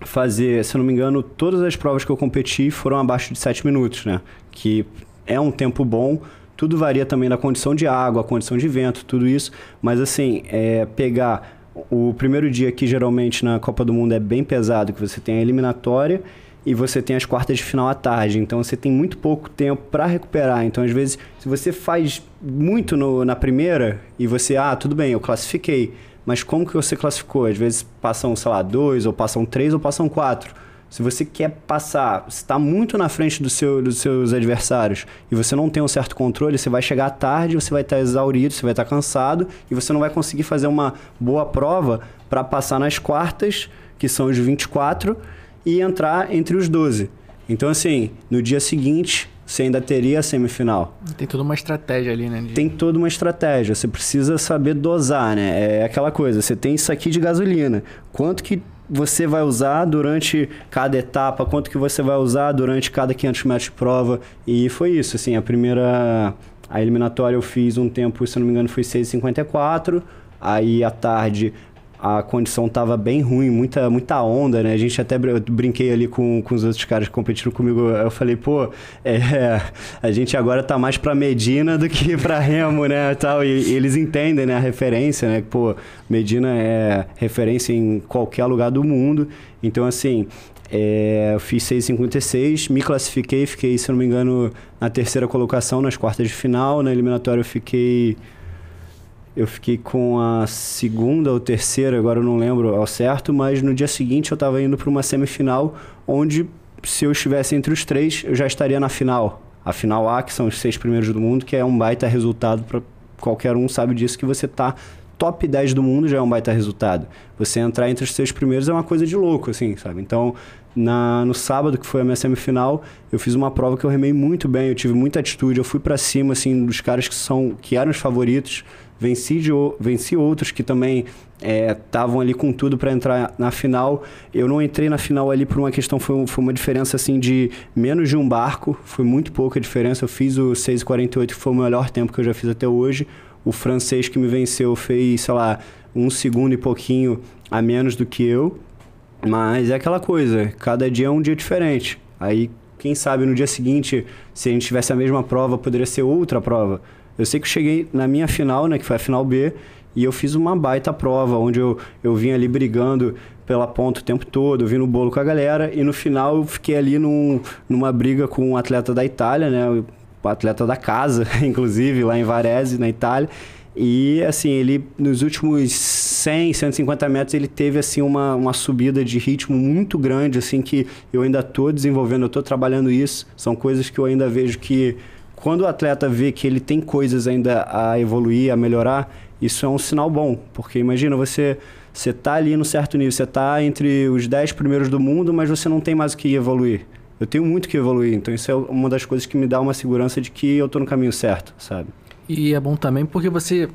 fazer, se eu não me engano, todas as provas que eu competi foram abaixo de 7 minutos, né? Que é um tempo bom. Tudo varia também da condição de água, a condição de vento, tudo isso. Mas, assim, é, pegar o primeiro dia que geralmente na Copa do Mundo é bem pesado, que você tem a eliminatória e você tem as quartas de final à tarde. Então você tem muito pouco tempo para recuperar. Então às vezes, se você faz muito no, na primeira e você, ah, tudo bem, eu classifiquei. Mas como que você classificou? Às vezes passam, sei lá, dois, ou passam três, ou passam quatro. Se você quer passar, está muito na frente do seu, dos seus adversários e você não tem um certo controle, você vai chegar tarde, você vai estar exaurido, você vai estar cansado e você não vai conseguir fazer uma boa prova para passar nas quartas, que são os 24, e entrar entre os 12. Então, assim, no dia seguinte, você ainda teria a semifinal. Tem toda uma estratégia ali, né? De... Tem toda uma estratégia. Você precisa saber dosar, né? É aquela coisa, você tem isso aqui de gasolina. Quanto que você vai usar durante cada etapa, quanto que você vai usar durante cada 500 metros de prova. E foi isso, assim, a primeira... A eliminatória eu fiz um tempo, se não me engano, foi 6,54. Aí, à tarde, a condição tava bem ruim, muita, muita onda, né? A gente até brinquei ali com, com os outros caras que competiram comigo. Eu falei, pô, é, a gente agora tá mais pra Medina do que pra Remo, né? Tal, e, e, eles entendem, né? A referência, né? Pô, Medina é referência em qualquer lugar do mundo. Então, assim, é, eu fiz 6,56, me classifiquei, fiquei, se não me engano, na terceira colocação nas quartas de final. Na eliminatória eu fiquei eu fiquei com a segunda ou terceira, agora eu não lembro ao certo, mas no dia seguinte eu estava indo para uma semifinal onde se eu estivesse entre os três, eu já estaria na final. A final A, que são os seis primeiros do mundo, que é um baita resultado para qualquer um sabe disso que você tá top 10 do mundo já é um baita resultado. Você entrar entre os seis primeiros é uma coisa de louco, assim, sabe? Então, na, no sábado, que foi a minha semifinal, eu fiz uma prova que eu remei muito bem, eu tive muita atitude, eu fui para cima, assim, dos caras que são que eram os favoritos venci, de, venci outros que também estavam é, ali com tudo para entrar na final. Eu não entrei na final ali por uma questão, foi, foi uma diferença assim de menos de um barco, foi muito pouca diferença. Eu fiz o 6,48, que foi o melhor tempo que eu já fiz até hoje. O francês que me venceu fez, sei lá, um segundo e pouquinho a menos do que eu. Mas é aquela coisa, cada dia é um dia diferente. Aí, quem sabe no dia seguinte, se a gente tivesse a mesma prova, poderia ser outra prova. Eu sei que eu cheguei na minha final, né, que foi a final B, e eu fiz uma baita prova, onde eu, eu vim ali brigando pela ponta o tempo todo, eu vim no bolo com a galera, e no final eu fiquei ali num, numa briga com um atleta da Itália, né, o atleta da casa, inclusive, lá em Varese, na Itália, e assim, ele nos últimos 100, 150 metros, ele teve assim uma, uma subida de ritmo muito grande, assim, que eu ainda estou desenvolvendo, eu estou trabalhando isso. São coisas que eu ainda vejo que quando o atleta vê que ele tem coisas ainda a evoluir, a melhorar, isso é um sinal bom. Porque imagina, você você está ali no certo nível, você está entre os 10 primeiros do mundo, mas você não tem mais o que evoluir. Eu tenho muito que evoluir, então isso é uma das coisas que me dá uma segurança de que eu estou no caminho certo, sabe? E é bom também porque você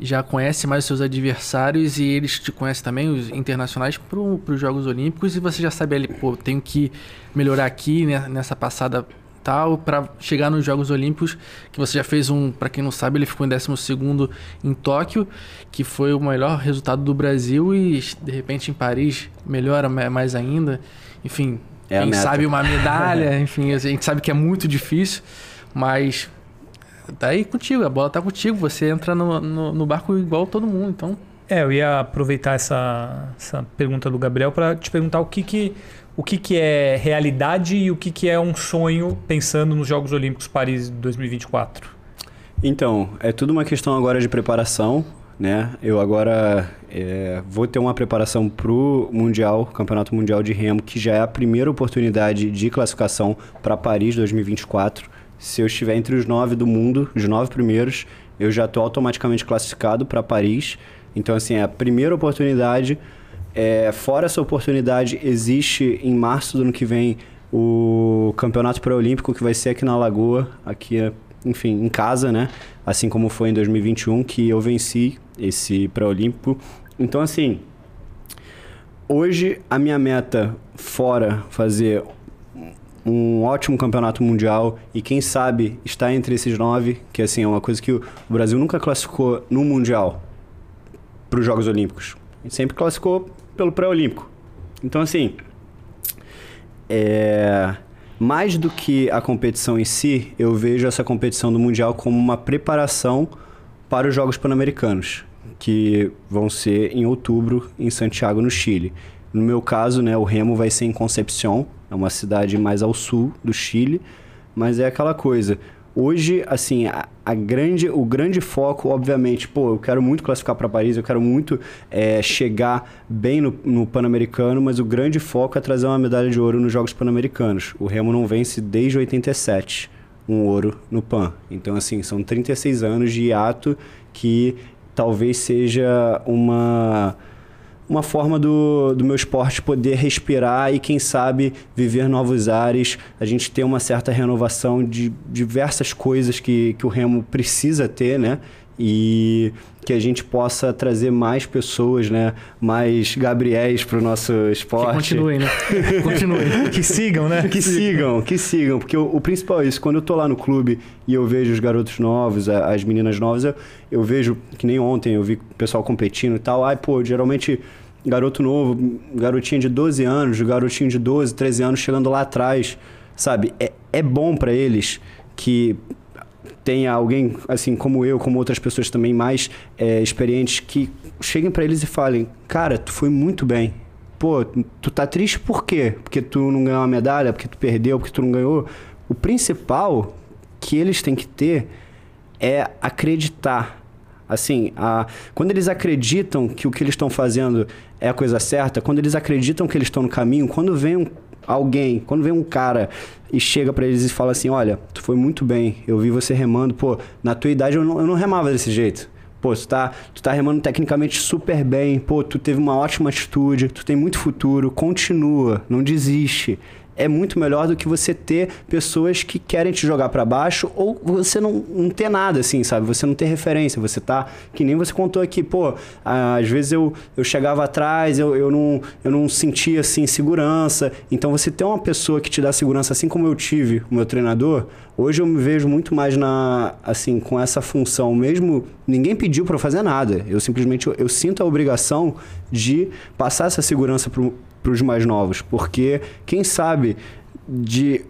já conhece mais os seus adversários e eles te conhecem também, os internacionais, para os Jogos Olímpicos, e você já sabe ali, pô, tenho que melhorar aqui né, nessa passada tal, para chegar nos Jogos Olímpicos, que você já fez um, para quem não sabe, ele ficou em 12 em Tóquio, que foi o melhor resultado do Brasil e de repente em Paris melhora mais ainda. Enfim, é quem sabe uma medalha, enfim, a gente sabe que é muito difícil, mas tá aí contigo, a bola tá contigo, você entra no, no, no barco igual todo mundo, então é, eu ia aproveitar essa, essa pergunta do Gabriel para te perguntar o que, que, o que, que é realidade e o que, que é um sonho pensando nos Jogos Olímpicos Paris 2024. Então, é tudo uma questão agora de preparação, né? Eu agora é, vou ter uma preparação para o Mundial, Campeonato Mundial de Remo, que já é a primeira oportunidade de classificação para Paris 2024. Se eu estiver entre os nove do mundo, os nove primeiros, eu já estou automaticamente classificado para Paris. Então, assim, é a primeira oportunidade. É, fora essa oportunidade, existe em março do ano que vem o Campeonato Pré-Olímpico, que vai ser aqui na Lagoa, aqui, enfim, em casa, né? Assim como foi em 2021, que eu venci esse Pré-Olímpico. Então, assim, hoje a minha meta, fora fazer um ótimo campeonato mundial e quem sabe estar entre esses nove, que assim é uma coisa que o Brasil nunca classificou no mundial para os Jogos Olímpicos. Sempre classificou pelo pré-olímpico. Então, assim, é... mais do que a competição em si, eu vejo essa competição do Mundial como uma preparação para os Jogos Pan-Americanos, que vão ser em outubro em Santiago, no Chile. No meu caso, né, o remo vai ser em Concepción, é uma cidade mais ao sul do Chile, mas é aquela coisa. Hoje, assim, a, a, grande, o grande foco, obviamente, pô, eu quero muito classificar para Paris, eu quero muito é, chegar bem no, no Pan-Americano, mas o grande foco é trazer uma medalha de ouro nos Jogos Pan-Americanos. O Remo não vence desde 87 um ouro no Pan. Então, assim, são 36 anos de hiato que talvez seja uma uma forma do, do meu esporte poder respirar e, quem sabe, viver novos ares, a gente ter uma certa renovação de diversas coisas que, que o remo precisa ter, né? E que a gente possa trazer mais pessoas, né? Mais Gabriéis para o nosso esporte. Que continuem, né? continuem. que sigam, né? Que sigam, que sigam. Porque o, o, principal é isso. Quando eu tô lá no clube e eu vejo os garotos novos, as meninas novas, eu, eu vejo, que nem ontem, eu vi o pessoal competindo e tal. Ai, pô, geralmente garoto novo, garotinho de 12 anos, garotinho de 12, 13 anos chegando lá atrás, sabe? É, é bom para eles que tenha alguém, assim como eu, como outras pessoas também mais é, experientes, que cheguem para eles e falem: Cara, tu foi muito bem. Pô, tu tá triste por quê? Porque tu não ganhou uma medalha, porque tu perdeu, porque tu não ganhou. O principal que eles têm que ter é acreditar. Assim, a, quando eles acreditam que o que eles estão fazendo é a coisa certa, quando eles acreditam que eles estão no caminho, quando vem um alguém, quando vem um cara e chega para eles e fala assim: Olha, tu foi muito bem, eu vi você remando, pô, na tua idade eu não, eu não remava desse jeito. Pô, tu tá, tu tá remando tecnicamente super bem, pô, tu teve uma ótima atitude, tu tem muito futuro, continua, não desiste é muito melhor do que você ter pessoas que querem te jogar para baixo ou você não, não ter nada, assim, sabe? Você não ter referência, você tá... Que nem você contou aqui, pô, às vezes eu, eu chegava atrás, eu, eu, não, eu não sentia, assim, segurança. Então, você ter uma pessoa que te dá segurança, assim como eu tive, o meu treinador, hoje eu me vejo muito mais na, assim, com essa função. Mesmo, ninguém pediu para fazer nada. Eu simplesmente, eu, eu sinto a obrigação de passar essa segurança pro para os mais novos, porque quem sabe de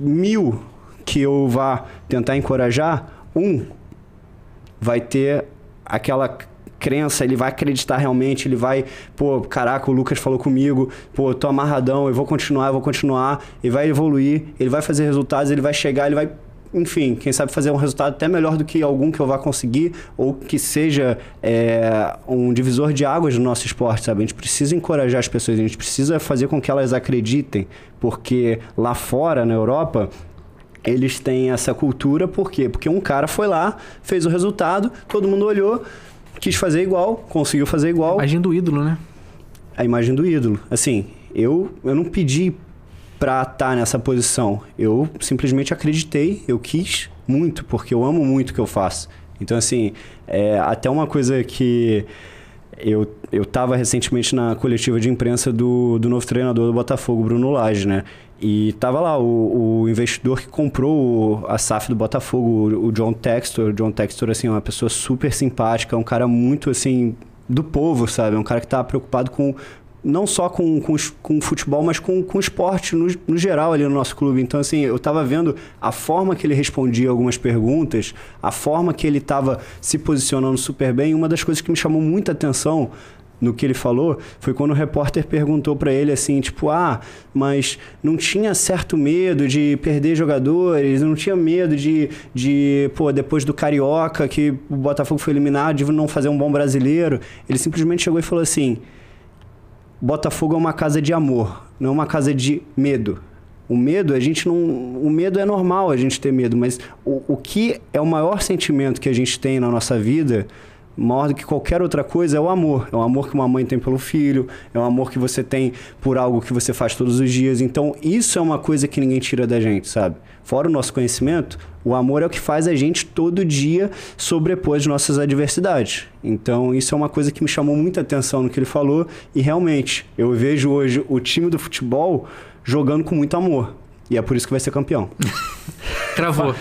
mil que eu vá tentar encorajar, um vai ter aquela crença, ele vai acreditar realmente, ele vai, pô, caraca, o Lucas falou comigo, pô, tô amarradão, eu vou continuar, eu vou continuar, e vai evoluir, ele vai fazer resultados, ele vai chegar, ele vai enfim, quem sabe fazer um resultado até melhor do que algum que eu vá conseguir ou que seja é, um divisor de águas no nosso esporte, sabe? A gente precisa encorajar as pessoas, a gente precisa fazer com que elas acreditem, porque lá fora, na Europa, eles têm essa cultura, por quê? Porque um cara foi lá, fez o resultado, todo mundo olhou, quis fazer igual, conseguiu fazer igual. A imagem do ídolo, né? A imagem do ídolo. Assim, eu, eu não pedi para estar tá nessa posição. Eu simplesmente acreditei, eu quis muito, porque eu amo muito o que eu faço. Então, assim, é até uma coisa que eu, eu tava recentemente na coletiva de imprensa do, do novo treinador do Botafogo, Bruno Lage, né? E tava lá o, o investidor que comprou a SAF do Botafogo, o, o John Textor. O John Textor, assim, é uma pessoa super simpática, um cara muito, assim, do povo, sabe? Um cara que tá preocupado com não só com, com, com futebol, mas com, com esporte no, no geral ali no nosso clube. Então, assim, eu estava vendo a forma que ele respondia algumas perguntas, a forma que ele estava se posicionando super bem. Uma das coisas que me chamou muita atenção no que ele falou foi quando o repórter perguntou para ele assim, tipo, ah, mas não tinha certo medo de perder jogadores, não tinha medo de, de pô, depois do Carioca, que o Botafogo foi eliminado, de não fazer um bom brasileiro. Ele simplesmente chegou e falou assim: Botafogo é uma casa de amor, não é uma casa de medo. O medo, a gente não. O medo é normal a gente ter medo, mas o, o que é o maior sentimento que a gente tem na nossa vida, maior do que qualquer outra coisa, é o amor. É o amor que uma mãe tem pelo filho, é o amor que você tem por algo que você faz todos os dias. Então, isso é uma coisa que ninguém tira da gente, sabe? Fora o nosso conhecimento, o amor é o que faz a gente todo dia sobrepor as nossas adversidades. Então, isso é uma coisa que me chamou muita atenção no que ele falou. E realmente, eu vejo hoje o time do futebol jogando com muito amor. E é por isso que vai ser campeão. Cravou.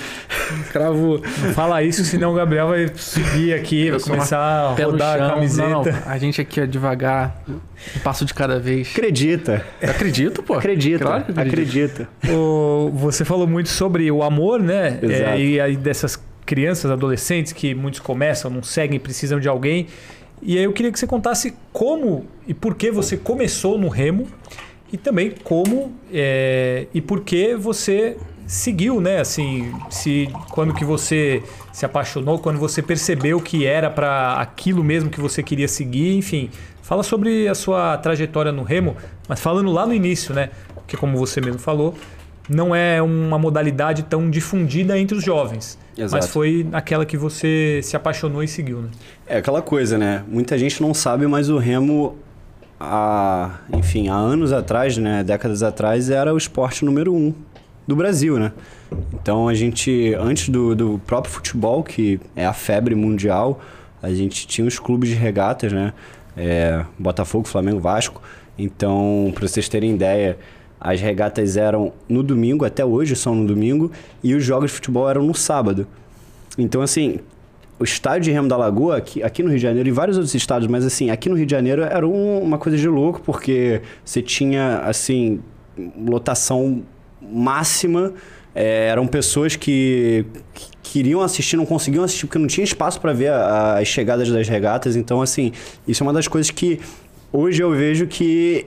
Cravou. Não fala isso, senão o Gabriel vai subir aqui, vai começar a rodar a camiseta. Não, não. A gente aqui é devagar, um passo de cada vez. Acredita. Acredito, pô. Acredita. Claro que acredita. O, você falou muito sobre o amor, né? Exato. É, e aí dessas crianças, adolescentes que muitos começam, não seguem, precisam de alguém. E aí eu queria que você contasse como e por que você começou no remo e também como é, e por que você seguiu, né? Assim, se quando que você se apaixonou, quando você percebeu que era para aquilo mesmo que você queria seguir, enfim, fala sobre a sua trajetória no remo, mas falando lá no início, né? Porque como você mesmo falou, não é uma modalidade tão difundida entre os jovens. Exato. Mas foi aquela que você se apaixonou e seguiu, né? É aquela coisa, né? Muita gente não sabe, mas o remo há, enfim, há anos atrás, né, décadas atrás, era o esporte número um do Brasil, né? Então a gente, antes do, do próprio futebol, que é a febre mundial, a gente tinha os clubes de regatas, né? É, Botafogo, Flamengo, Vasco. Então, para vocês terem ideia, as regatas eram no domingo, até hoje são no domingo, e os jogos de futebol eram no sábado. Então, assim, o estádio de Remo da Lagoa, aqui, aqui no Rio de Janeiro, e vários outros estados, mas assim, aqui no Rio de Janeiro era um, uma coisa de louco, porque você tinha, assim, lotação máxima. É, eram pessoas que, que, queriam assistir, não conseguiam assistir porque não tinha espaço para ver a, as chegadas das regatas. Então, assim, isso é uma das coisas que hoje eu vejo que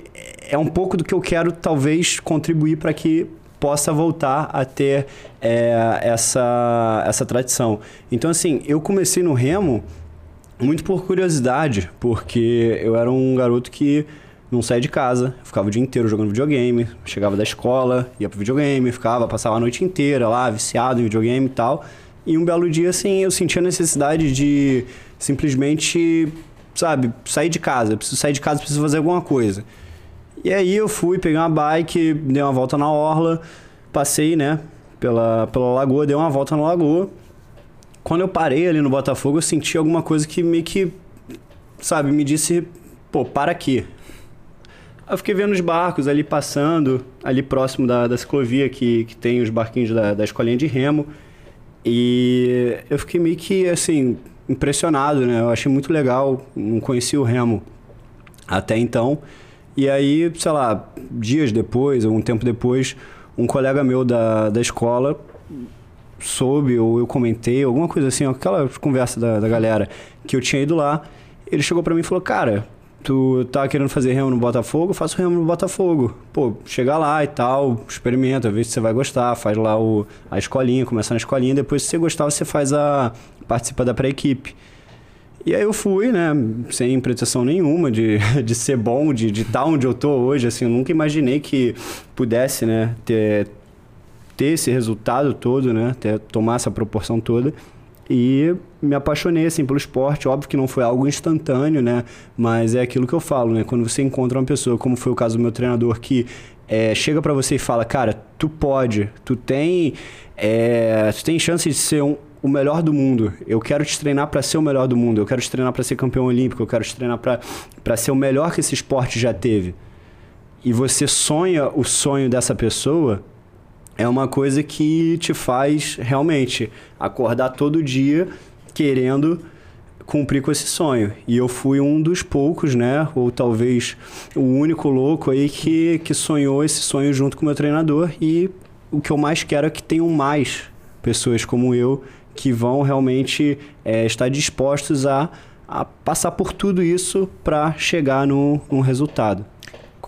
é um pouco do que eu quero, talvez, contribuir para que possa voltar a ter é, essa, essa tradição. Então, assim, eu comecei no remo muito por curiosidade, porque eu era um garoto que não saía de casa, ficava o dia inteiro jogando videogame, chegava da escola, ia pro videogame, ficava, passava a noite inteira lá, viciado em videogame e tal. E um belo dia, assim, eu sentia a necessidade de simplesmente, sabe, sair de casa. Eu preciso sair de casa, preciso fazer alguma coisa. E aí eu fui, peguei uma bike, dei uma volta na orla, passei, né, pela, pela lagoa, dei uma volta na lagoa. Quando eu parei ali no Botafogo, eu senti alguma coisa que meio que, sabe, me disse, pô, para aqui. Eu fiquei vendo os barcos ali passando, ali próximo da, da ciclovia que, que tem os barquinhos da, da escolinha de remo. E eu fiquei meio que, assim, impressionado, né? Eu achei muito legal, não conhecia o remo até então. E aí, sei lá, dias depois, ou um tempo depois, um colega meu da, da escola soube, ou eu comentei, alguma coisa assim, aquela conversa da, da galera, que eu tinha ido lá. Ele chegou para mim e falou: Cara, tu tá querendo fazer remo no Botafogo, faça o remo no Botafogo. Pô, chega lá e tal, experimenta, vê se você vai gostar, faz lá o, a escolinha, começa na escolinha, depois se você gostar, você faz a. participa da pré-equipe. E aí eu fui, né, sem pretensão nenhuma de, de ser bom, de estar tá onde eu tô hoje, assim, eu nunca imaginei que pudesse, né, ter, ter esse resultado todo, né, ter, tomar essa proporção toda. E me apaixonei assim pelo esporte, óbvio que não foi algo instantâneo, né? Mas é aquilo que eu falo, né? Quando você encontra uma pessoa, como foi o caso do meu treinador, que é, chega para você e fala, cara, tu pode, tu tem, é, tu tem chance de ser um, o melhor do mundo. Eu quero te treinar para ser o melhor do mundo. Eu quero te treinar para ser campeão olímpico. Eu quero te treinar para ser o melhor que esse esporte já teve. E você sonha o sonho dessa pessoa, é uma coisa que te faz realmente acordar todo dia querendo cumprir com esse sonho. E eu fui um dos poucos, né? Ou talvez o único louco aí que, que sonhou esse sonho junto com o meu treinador. E o que eu mais quero é que tenham mais pessoas como eu que vão realmente é, estar dispostos a, a passar por tudo isso para chegar no resultado.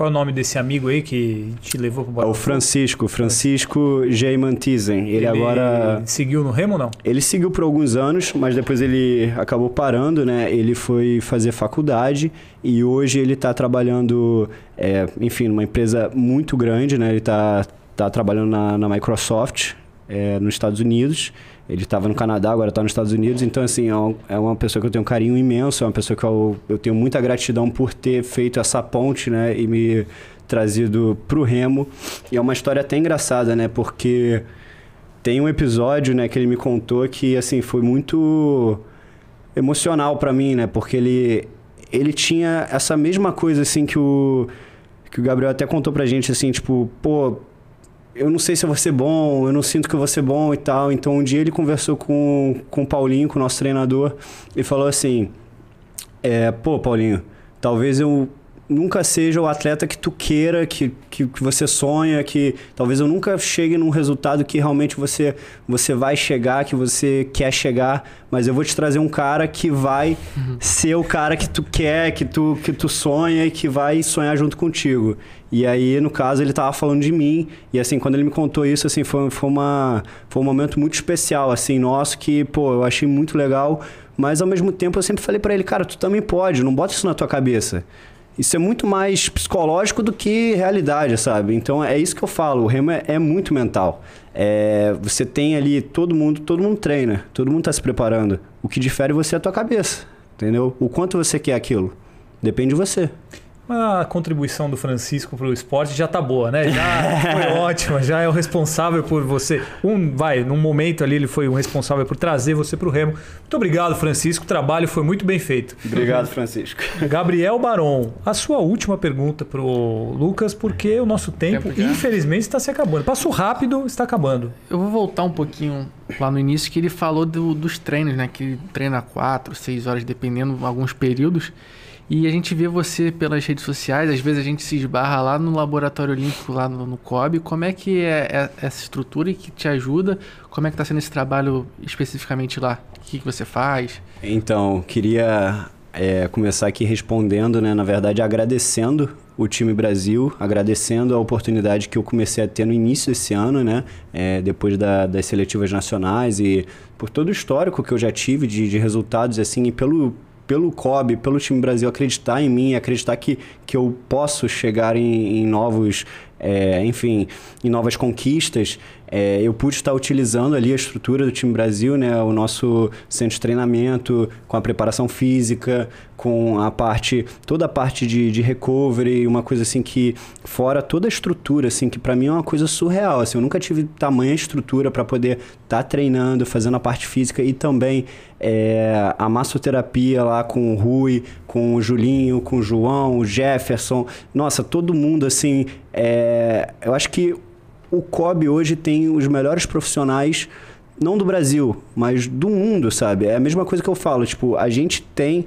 Qual é o nome desse amigo aí que te levou para o Botafogo? É o Francisco, Francisco J. Mantizen. Ele, ele, agora... seguiu no Remo não? Ele seguiu por alguns anos, mas depois ele acabou parando, né? Ele foi fazer faculdade e hoje ele está trabalhando, é, enfim, numa empresa muito grande, né? Ele está tá trabalhando na, na Microsoft, é, nos Estados Unidos. Ele estava no Canadá, agora está nos Estados Unidos. Então, assim, é, é uma pessoa que eu tenho um carinho imenso, é uma pessoa que eu, eu tenho muita gratidão por ter feito essa ponte, né? E me trazido para o Remo. E é uma história até engraçada, né? Porque tem um episódio, né, que ele me contou que, assim, foi muito emocional para mim, né? Porque ele, ele tinha essa mesma coisa, assim, que o, que o Gabriel até contou pra gente, assim, tipo, pô eu não sei se eu vou ser bom, eu não sinto que eu vou ser bom e tal. Então, um dia ele conversou com, com o Paulinho, com o nosso treinador, e falou assim: é, Pô, Paulinho, talvez eu nunca seja o atleta que tu queira, que, que, que, você sonha, que talvez eu nunca chegue num resultado que realmente você, você vai chegar, que você quer chegar, mas eu vou te trazer um cara que vai uhum. ser o cara que tu quer, que tu, que tu sonha e que vai sonhar junto contigo. E aí, no caso, ele tava falando de mim. E assim, quando ele me contou isso, assim, foi, foi, uma, foi um momento muito especial, assim, nosso, que, pô, eu achei muito legal. Mas ao mesmo tempo eu sempre falei para ele, cara, tu também pode, não bota isso na tua cabeça. Isso é muito mais psicológico do que realidade, sabe? Então é isso que eu falo, o remo é, é muito mental. É, você tem ali todo mundo, todo mundo treina, todo mundo está se preparando. O que difere você é a tua cabeça, entendeu? O quanto você quer aquilo. Depende de você a contribuição do Francisco para o esporte já tá boa, né? Já foi ótima, já é o responsável por você. Um, vai, num momento ali ele foi o responsável por trazer você para o Remo. Muito obrigado, Francisco. O trabalho foi muito bem feito. Obrigado, Francisco. Gabriel Baron, a sua última pergunta para o Lucas, porque o nosso tempo, infelizmente, está se acabando. Passou rápido, está acabando. Eu vou voltar um pouquinho lá no início que ele falou do, dos treinos, né? Que ele treina quatro, seis horas, dependendo alguns períodos. E a gente vê você pelas redes sociais, às vezes a gente se esbarra lá no Laboratório Olímpico, lá no, no COB. Como é que é, é essa estrutura e que te ajuda? Como é que está sendo esse trabalho especificamente lá? O que, que você faz? Então, queria é, começar aqui respondendo, né? Na verdade, agradecendo o time Brasil, agradecendo a oportunidade que eu comecei a ter no início desse ano, né? É, depois da, das seletivas nacionais e por todo o histórico que eu já tive de, de resultados, assim, e pelo, pelo COB, pelo time Brasil acreditar em mim, acreditar que, que eu posso chegar em, em novos, é, enfim, em novas conquistas, é, eu pude estar utilizando ali a estrutura do time Brasil, né, o nosso centro de treinamento, com a preparação física, com a parte, toda a parte de, de recovery, uma coisa assim que, fora toda a estrutura, assim, que para mim é uma coisa surreal, assim, eu nunca tive tamanha estrutura para poder estar tá treinando, fazendo a parte física e também é, a massoterapia lá com o Rui, com o Julinho, com o João, o Jefferson, nossa, todo mundo, assim, é, eu acho que o COB hoje tem os melhores profissionais, não do Brasil, mas do mundo, sabe? É a mesma coisa que eu falo, tipo, a gente tem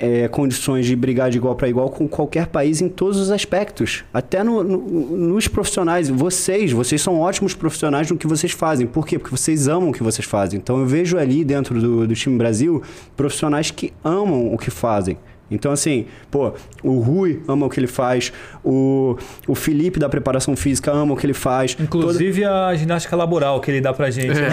é, condições de brigar de igual para igual com qualquer país em todos os aspectos. Até no, no, nos profissionais. Vocês, vocês são ótimos profissionais no que vocês fazem. Por quê? Porque vocês amam o que vocês fazem. Então eu vejo ali dentro do, do time Brasil profissionais que amam o que fazem. Então, assim, pô, o Rui ama o que ele faz, o, o Felipe da preparação física ama o que ele faz. Inclusive toda... a ginástica laboral que ele dá pra gente. Né?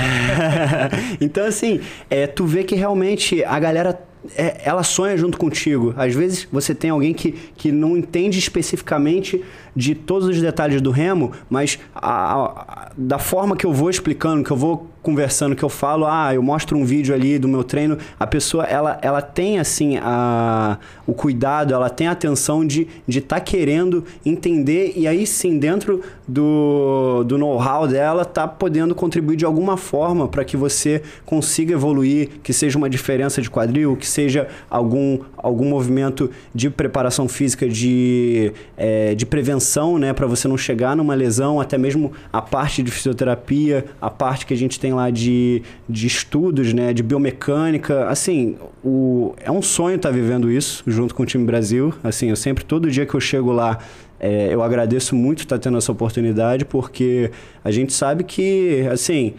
então, assim, é, tu vê que realmente a galera é, ela sonha junto contigo. Às vezes você tem alguém que, que não entende especificamente de todos os detalhes do remo, mas a, a, da forma que eu vou explicando, que eu vou conversando, que eu falo, ah, eu mostro um vídeo ali do meu treino, a pessoa, ela, ela tem, assim, a, o cuidado, ela tem a atenção de estar de tá querendo entender e aí sim, dentro do, do know-how dela, tá podendo contribuir de alguma forma para que você consiga evoluir, que seja uma diferença de quadril, que seja algum, algum movimento de preparação física, de, é, de prevenção, né, para você não chegar numa lesão, até mesmo a parte de fisioterapia, a parte que a gente tem lá de, de estudos, né, de biomecânica, assim, o, é um sonho estar tá vivendo isso junto com o time Brasil, assim, eu sempre, todo dia que eu chego lá, é, eu agradeço muito estar tendo essa oportunidade, porque a gente sabe que, assim,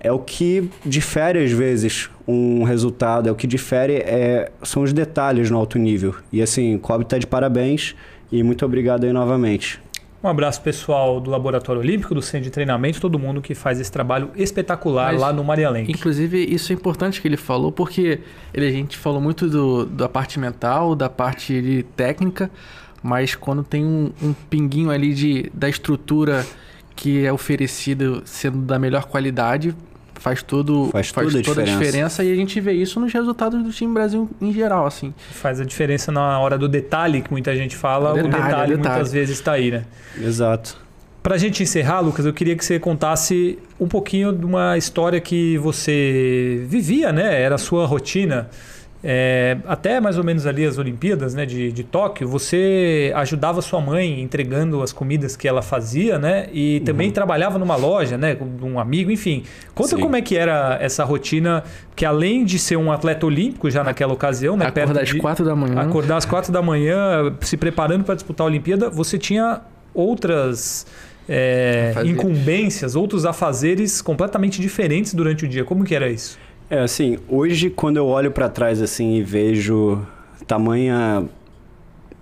é o que difere às vezes um resultado, é o que difere é, são os detalhes no alto nível. E assim, Kobe está de parabéns e muito obrigado aí novamente. Um abraço pessoal do Laboratório Olímpico, do Centro de Treinamento, todo mundo que faz esse trabalho espetacular Mas, lá no Maria Lenk. Inclusive, isso é importante que ele falou, porque ele, a gente falou muito do, da parte mental, da parte técnica, mas quando tem um, um pinguinho ali de, da estrutura que é oferecida sendo da melhor qualidade, faz tudo faz, faz toda, toda a, diferença. diferença. e a gente vê isso nos resultados do time Brasil em geral assim faz a diferença na hora do detalhe que muita gente fala o detalhe, o detalhe, detalhe. muitas vezes está aí né exato para a gente encerrar Lucas eu queria que você contasse um pouquinho de uma história que você vivia né era a sua rotina é, até mais ou menos ali as Olimpíadas né, de, de Tóquio, você ajudava sua mãe entregando as comidas que ela fazia, né? E também uhum. trabalhava numa loja, né? Com um amigo, enfim. Conta Sim. como é que era essa rotina, que além de ser um atleta olímpico já naquela ocasião, né? Acordar às quatro da manhã. Acordar às quatro da manhã, se preparando para disputar a Olimpíada, você tinha outras é, incumbências, outros afazeres completamente diferentes durante o dia. Como que era isso? É, assim, hoje quando eu olho para trás assim e vejo tamanha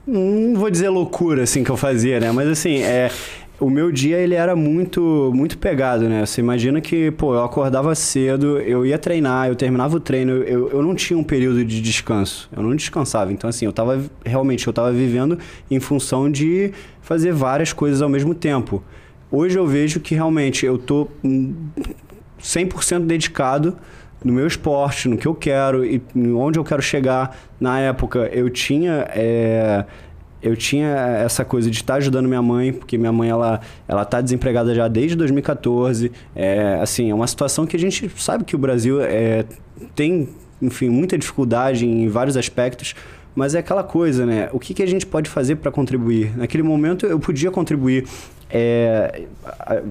não vou dizer loucura assim que eu fazia, né? Mas assim, é o meu dia ele era muito muito pegado, né? Você imagina que, pô, eu acordava cedo, eu ia treinar, eu terminava o treino, eu, eu não tinha um período de descanso. Eu não descansava. Então assim, eu tava realmente eu tava vivendo em função de fazer várias coisas ao mesmo tempo. Hoje eu vejo que realmente eu tô 100% dedicado no meu esporte, no que eu quero e onde eu quero chegar. Na época eu tinha é, eu tinha essa coisa de estar ajudando minha mãe, porque minha mãe ela ela está desempregada já desde 2014. É, assim, é uma situação que a gente sabe que o Brasil é, tem, enfim, muita dificuldade em vários aspectos. Mas é aquela coisa, né? O que, que a gente pode fazer para contribuir? Naquele momento eu podia contribuir é,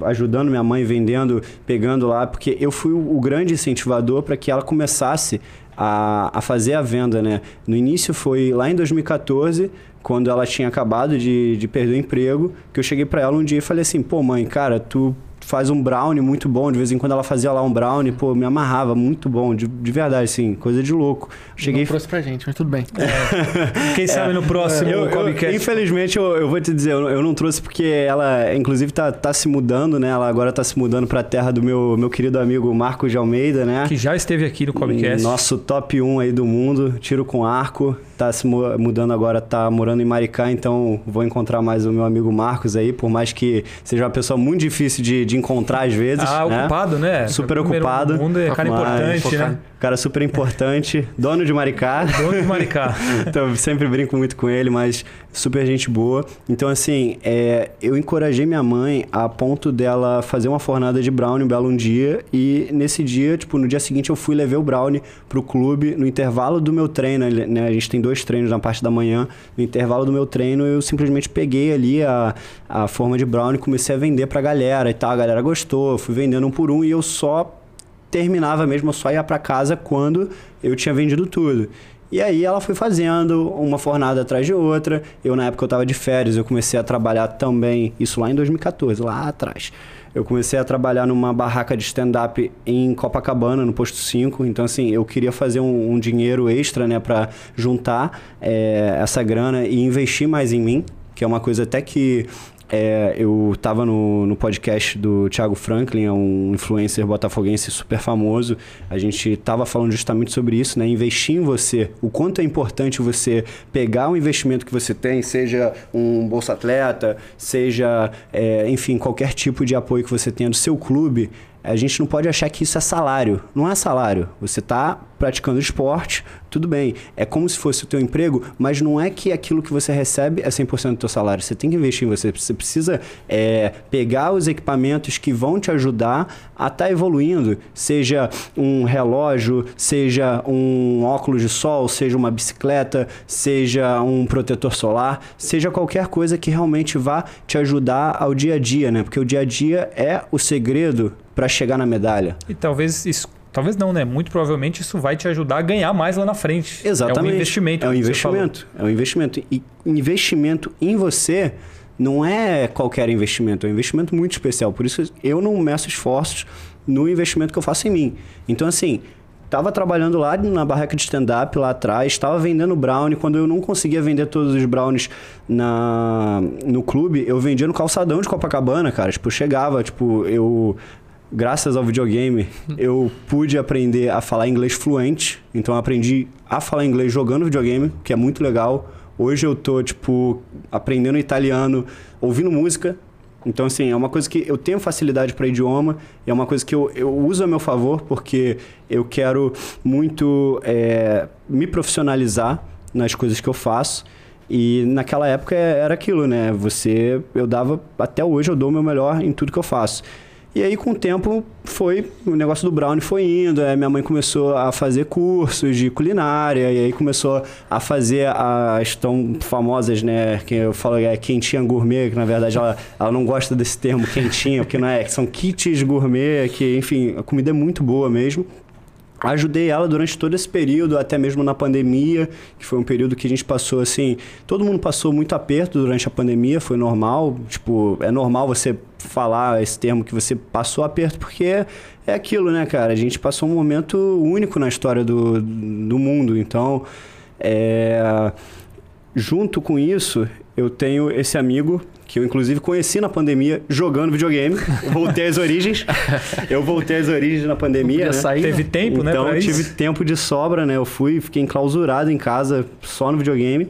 ajudando minha mãe, vendendo, pegando lá, porque eu fui o, grande incentivador para que ela começasse a, a fazer a venda, né? No início foi lá em 2014, quando ela tinha acabado de, de perder o emprego, que eu cheguei para ela um dia e falei assim, pô mãe, cara, tu faz um brownie muito bom. De vez em quando ela fazia lá um brownie, pô, me amarrava, muito bom, de, de verdade, assim, coisa de louco. Cheguei. Não trouxe pra gente, mas tudo bem. É. Quem sabe no próximo eu, eu, Infelizmente, eu, eu, vou te dizer, eu, eu, não trouxe porque ela, inclusive, tá, tá se mudando, né? Ela agora tá se mudando pra terra do meu, meu querido amigo Marcos de Almeida, né? Que já esteve aqui no Comicast. Nosso top 1 aí do mundo, tiro com arco tá se mudando agora, tá morando em Maricá, então vou encontrar mais o meu amigo Marcos aí, por mais que seja uma pessoa muito difícil de, de encontrar às vezes. Ah, né? ocupado, né? Super ocupado. O mundo é cara importante, né? Cara super importante, dono de Maricá. Dono de Maricá. então, sempre brinco muito com ele, mas super gente boa. Então, assim, é, eu encorajei minha mãe a ponto dela fazer uma fornada de brownie um belo um dia. E nesse dia, tipo, no dia seguinte eu fui levei o brownie pro clube. No intervalo do meu treino, né? A gente tem dois treinos na parte da manhã. No intervalo do meu treino, eu simplesmente peguei ali a, a forma de brownie e comecei a vender pra galera e tal. A galera gostou, fui vendendo um por um e eu só terminava mesmo, eu só ia para casa quando eu tinha vendido tudo. E aí ela foi fazendo uma fornada atrás de outra. Eu, na época, eu estava de férias, eu comecei a trabalhar também, isso lá em 2014, lá atrás. Eu comecei a trabalhar numa barraca de stand-up em Copacabana, no posto 5. Então, assim, eu queria fazer um, um dinheiro extra, né, para juntar é, essa grana e investir mais em mim, que é uma coisa até que é, eu estava no, no podcast do Thiago Franklin, é um influencer botafoguense super famoso. A gente estava falando justamente sobre isso, né? Investir em você. O quanto é importante você pegar o investimento que você tem, seja um bolsa atleta, seja, é, enfim, qualquer tipo de apoio que você tenha do seu clube, a gente não pode achar que isso é salário. Não é salário. Você está praticando esporte, tudo bem. É como se fosse o teu emprego, mas não é que aquilo que você recebe é 100% do teu salário. Você tem que investir em você. Você precisa é, pegar os equipamentos que vão te ajudar a estar tá evoluindo. Seja um relógio, seja um óculos de sol, seja uma bicicleta, seja um protetor solar, seja qualquer coisa que realmente vá te ajudar ao dia a dia, né? Porque o dia a dia é o segredo para chegar na medalha. E talvez isso Talvez não, né? Muito provavelmente isso vai te ajudar a ganhar mais lá na frente. Exatamente. É um investimento. É um investimento. É um investimento. E investimento em você não é qualquer investimento, é um investimento muito especial. Por isso eu não meço esforços no investimento que eu faço em mim. Então, assim, estava trabalhando lá na barraca de stand-up lá atrás, estava vendendo brownie. Quando eu não conseguia vender todos os brownies na, no clube, eu vendia no calçadão de Copacabana, cara. Tipo, chegava, tipo, eu graças ao videogame, eu pude aprender a falar inglês fluente. Então eu aprendi a falar inglês jogando videogame, que é muito legal. Hoje eu tô, tipo, aprendendo italiano, ouvindo música. Então, assim, é uma coisa que eu tenho facilidade para idioma, é uma coisa que eu, eu uso a meu favor, porque eu quero muito é, me profissionalizar nas coisas que eu faço. E naquela época era aquilo, né? Você, eu dava, até hoje eu dou o meu melhor em tudo que eu faço. E aí, com o tempo, foi o negócio do brownie foi indo. Aí minha mãe começou a fazer cursos de culinária, e aí começou a fazer as tão famosas, né? Que eu falo é quentinha gourmet, que na verdade ela, ela não gosta desse termo quentinha, porque não é, são kits gourmet, que, enfim, a comida é muito boa mesmo ajudei ela durante todo esse período, até mesmo na pandemia, que foi um período que a gente passou assim, todo mundo passou muito aperto durante a pandemia, foi normal, tipo, é normal você falar esse termo que você passou aperto, porque é aquilo, né, cara? A gente passou um momento único na história do, do mundo, então, é, junto com isso, eu tenho esse amigo que eu inclusive conheci na pandemia jogando videogame. voltei às origens. Eu voltei às origens na pandemia. Né? Sair, Teve né? tempo, então, né? Então tive isso? tempo de sobra, né? Eu fui, fiquei enclausurado em casa só no videogame.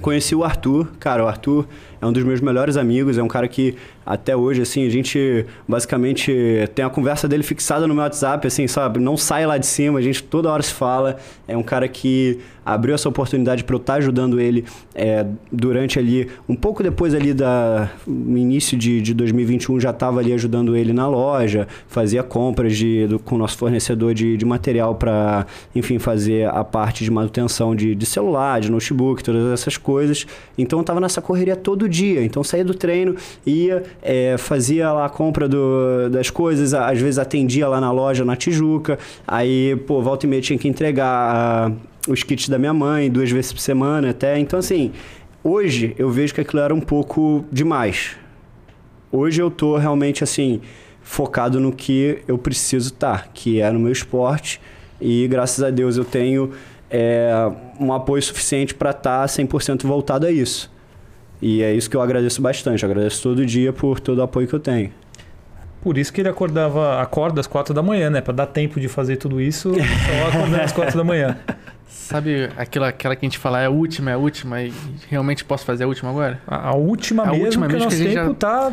Conheci o Arthur. Cara, o Arthur é um dos meus melhores amigos, é um cara que até hoje, assim, a gente basicamente tem a conversa dele fixada no meu WhatsApp, assim, sabe? Não sai lá de cima, a gente toda hora se fala. É um cara que abriu essa oportunidade para eu estar tá ajudando ele é, durante ali, um pouco depois ali da início de, de 2021, já estava ali ajudando ele na loja, fazia compras de, do, com o nosso fornecedor de, de material para, enfim, fazer a parte de manutenção de, de celular, de notebook, todas essas coisas. Então eu estava nessa correria todo dia. Então saía do treino, ia, é, fazia lá a compra do, das coisas, às vezes atendia lá na loja na Tijuca, aí, pô, volta e meia tinha que entregar uh, os kits da minha mãe duas vezes por semana até. Então, assim, hoje eu vejo que aquilo era um pouco demais. Hoje eu tô realmente, assim, focado no que eu preciso estar, tá, que é no meu esporte. E graças a Deus eu tenho é, um apoio suficiente para estar tá 100% voltado a isso. E é isso que eu agradeço bastante. Eu agradeço todo dia por todo o apoio que eu tenho. Por isso que ele acordava, acorda às quatro da manhã, né? Para dar tempo de fazer tudo isso, só acordando às quatro da manhã. Sabe aquela, aquela que a gente fala é a última, é a última, e realmente posso fazer a última agora? A, a última a mesmo, última mesmo que, que a gente já... tá...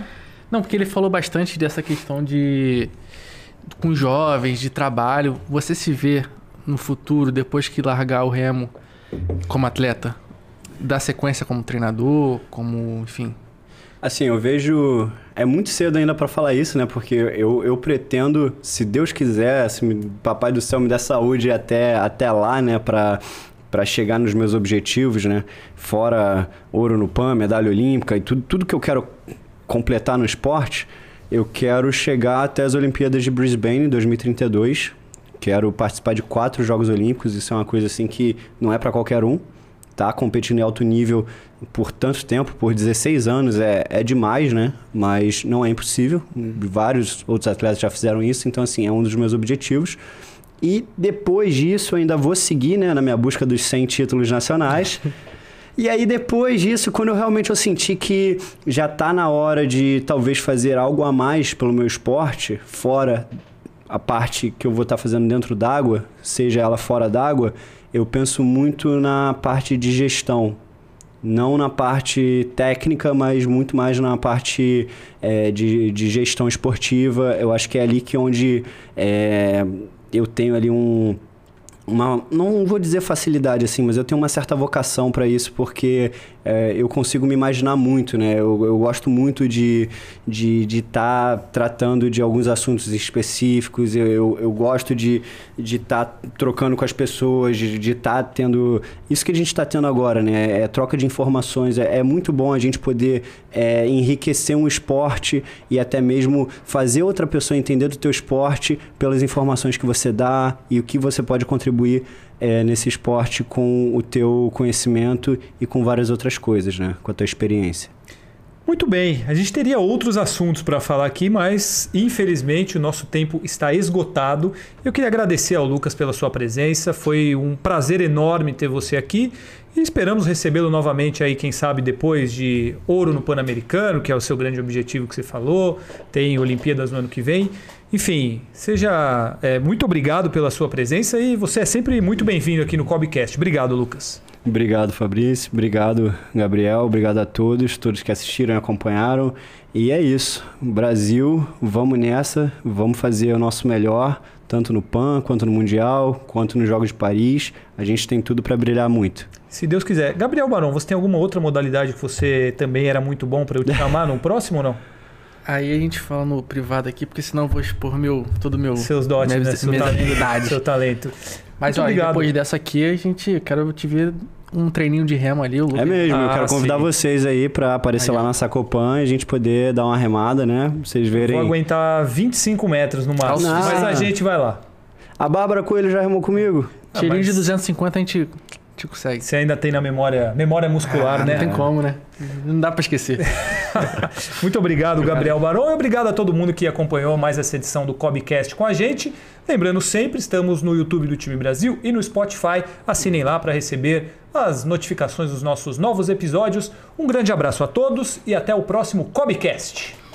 Não, porque ele falou bastante dessa questão de... Com jovens, de trabalho. Você se vê no futuro, depois que largar o remo como atleta? Dar sequência como treinador, como, enfim? Assim, eu vejo. É muito cedo ainda para falar isso, né? Porque eu, eu pretendo, se Deus quiser, se me, Papai do Céu me der saúde até, até lá, né? Pra, para chegar nos meus objetivos, né? Fora ouro no PAN, medalha olímpica e tudo, tudo que eu quero completar no esporte, eu quero chegar até as Olimpíadas de Brisbane em 2032. Quero participar de quatro Jogos Olímpicos, isso é uma coisa assim que não é para qualquer um tá competindo em alto nível por tanto tempo, por 16 anos, é, é demais, né? Mas não é impossível. Vários outros atletas já fizeram isso, então, assim, é um dos meus objetivos. E depois disso, ainda vou seguir, né, na minha busca dos 100 títulos nacionais. E aí, depois disso, quando eu realmente eu senti que já está na hora de talvez fazer algo a mais pelo meu esporte, fora a parte que eu vou estar tá fazendo dentro d'água, seja ela fora d'água, eu penso muito na parte de gestão. não na parte técnica, mas muito mais na parte é, de, de gestão esportiva. Eu acho que é ali que onde é, eu tenho ali um uma, não vou dizer facilidade assim, mas eu tenho uma certa vocação para isso porque é, eu consigo me imaginar muito, né? Eu, eu gosto muito de estar de, de tá tratando de alguns assuntos específicos, eu, eu, eu gosto de estar tá trocando com as pessoas, de estar tá tendo. Isso que a gente está tendo agora, né? É troca de informações. É, é muito bom a gente poder é, enriquecer um esporte e até mesmo fazer outra pessoa entender do teu esporte pelas informações que você dá e o que você pode contribuir é, nesse esporte com o teu conhecimento e com várias outras coisas, né? Com a tua experiência. Muito bem, a gente teria outros assuntos para falar aqui, mas infelizmente o nosso tempo está esgotado. Eu queria agradecer ao Lucas pela sua presença, foi um prazer enorme ter você aqui e esperamos recebê-lo novamente aí, quem sabe depois de ouro no Pan-Americano, que é o seu grande objetivo que você falou, tem Olimpíadas no ano que vem. Enfim, seja é, muito obrigado pela sua presença e você é sempre muito bem-vindo aqui no Cobcast. Obrigado, Lucas. Obrigado, Fabrício. Obrigado, Gabriel. Obrigado a todos, todos que assistiram e acompanharam. E é isso. Brasil, vamos nessa, vamos fazer o nosso melhor, tanto no PAN, quanto no Mundial, quanto nos Jogos de Paris. A gente tem tudo para brilhar muito. Se Deus quiser. Gabriel Barão, você tem alguma outra modalidade que você também era muito bom para eu te chamar no próximo ou não? Aí a gente fala no privado aqui, porque senão eu vou expor meu, todo meu. Seus dotes, minha, né? Seu minha talento, Seu talento. Mas ó, depois dessa aqui, a gente. Quero te ver um treininho de remo ali. é mesmo, ah, eu quero convidar sim. vocês aí para aparecer aí, lá na Sacopan e a gente poder dar uma remada, né? Vocês verem. Vou aguentar 25 metros no máximo, mas a gente vai lá. A Bárbara Coelho já remou comigo? Ah, Tirinho mas... de 250 a gente gente consegue. Você ainda tem na memória, memória muscular, ah, né? Não tem como, né? Não dá para esquecer. Muito obrigado, obrigado, Gabriel Barão, e obrigado a todo mundo que acompanhou mais essa edição do Cobcast com a gente. Lembrando sempre, estamos no YouTube do Time Brasil e no Spotify. Assinem lá para receber as notificações dos nossos novos episódios. Um grande abraço a todos e até o próximo Cobcast.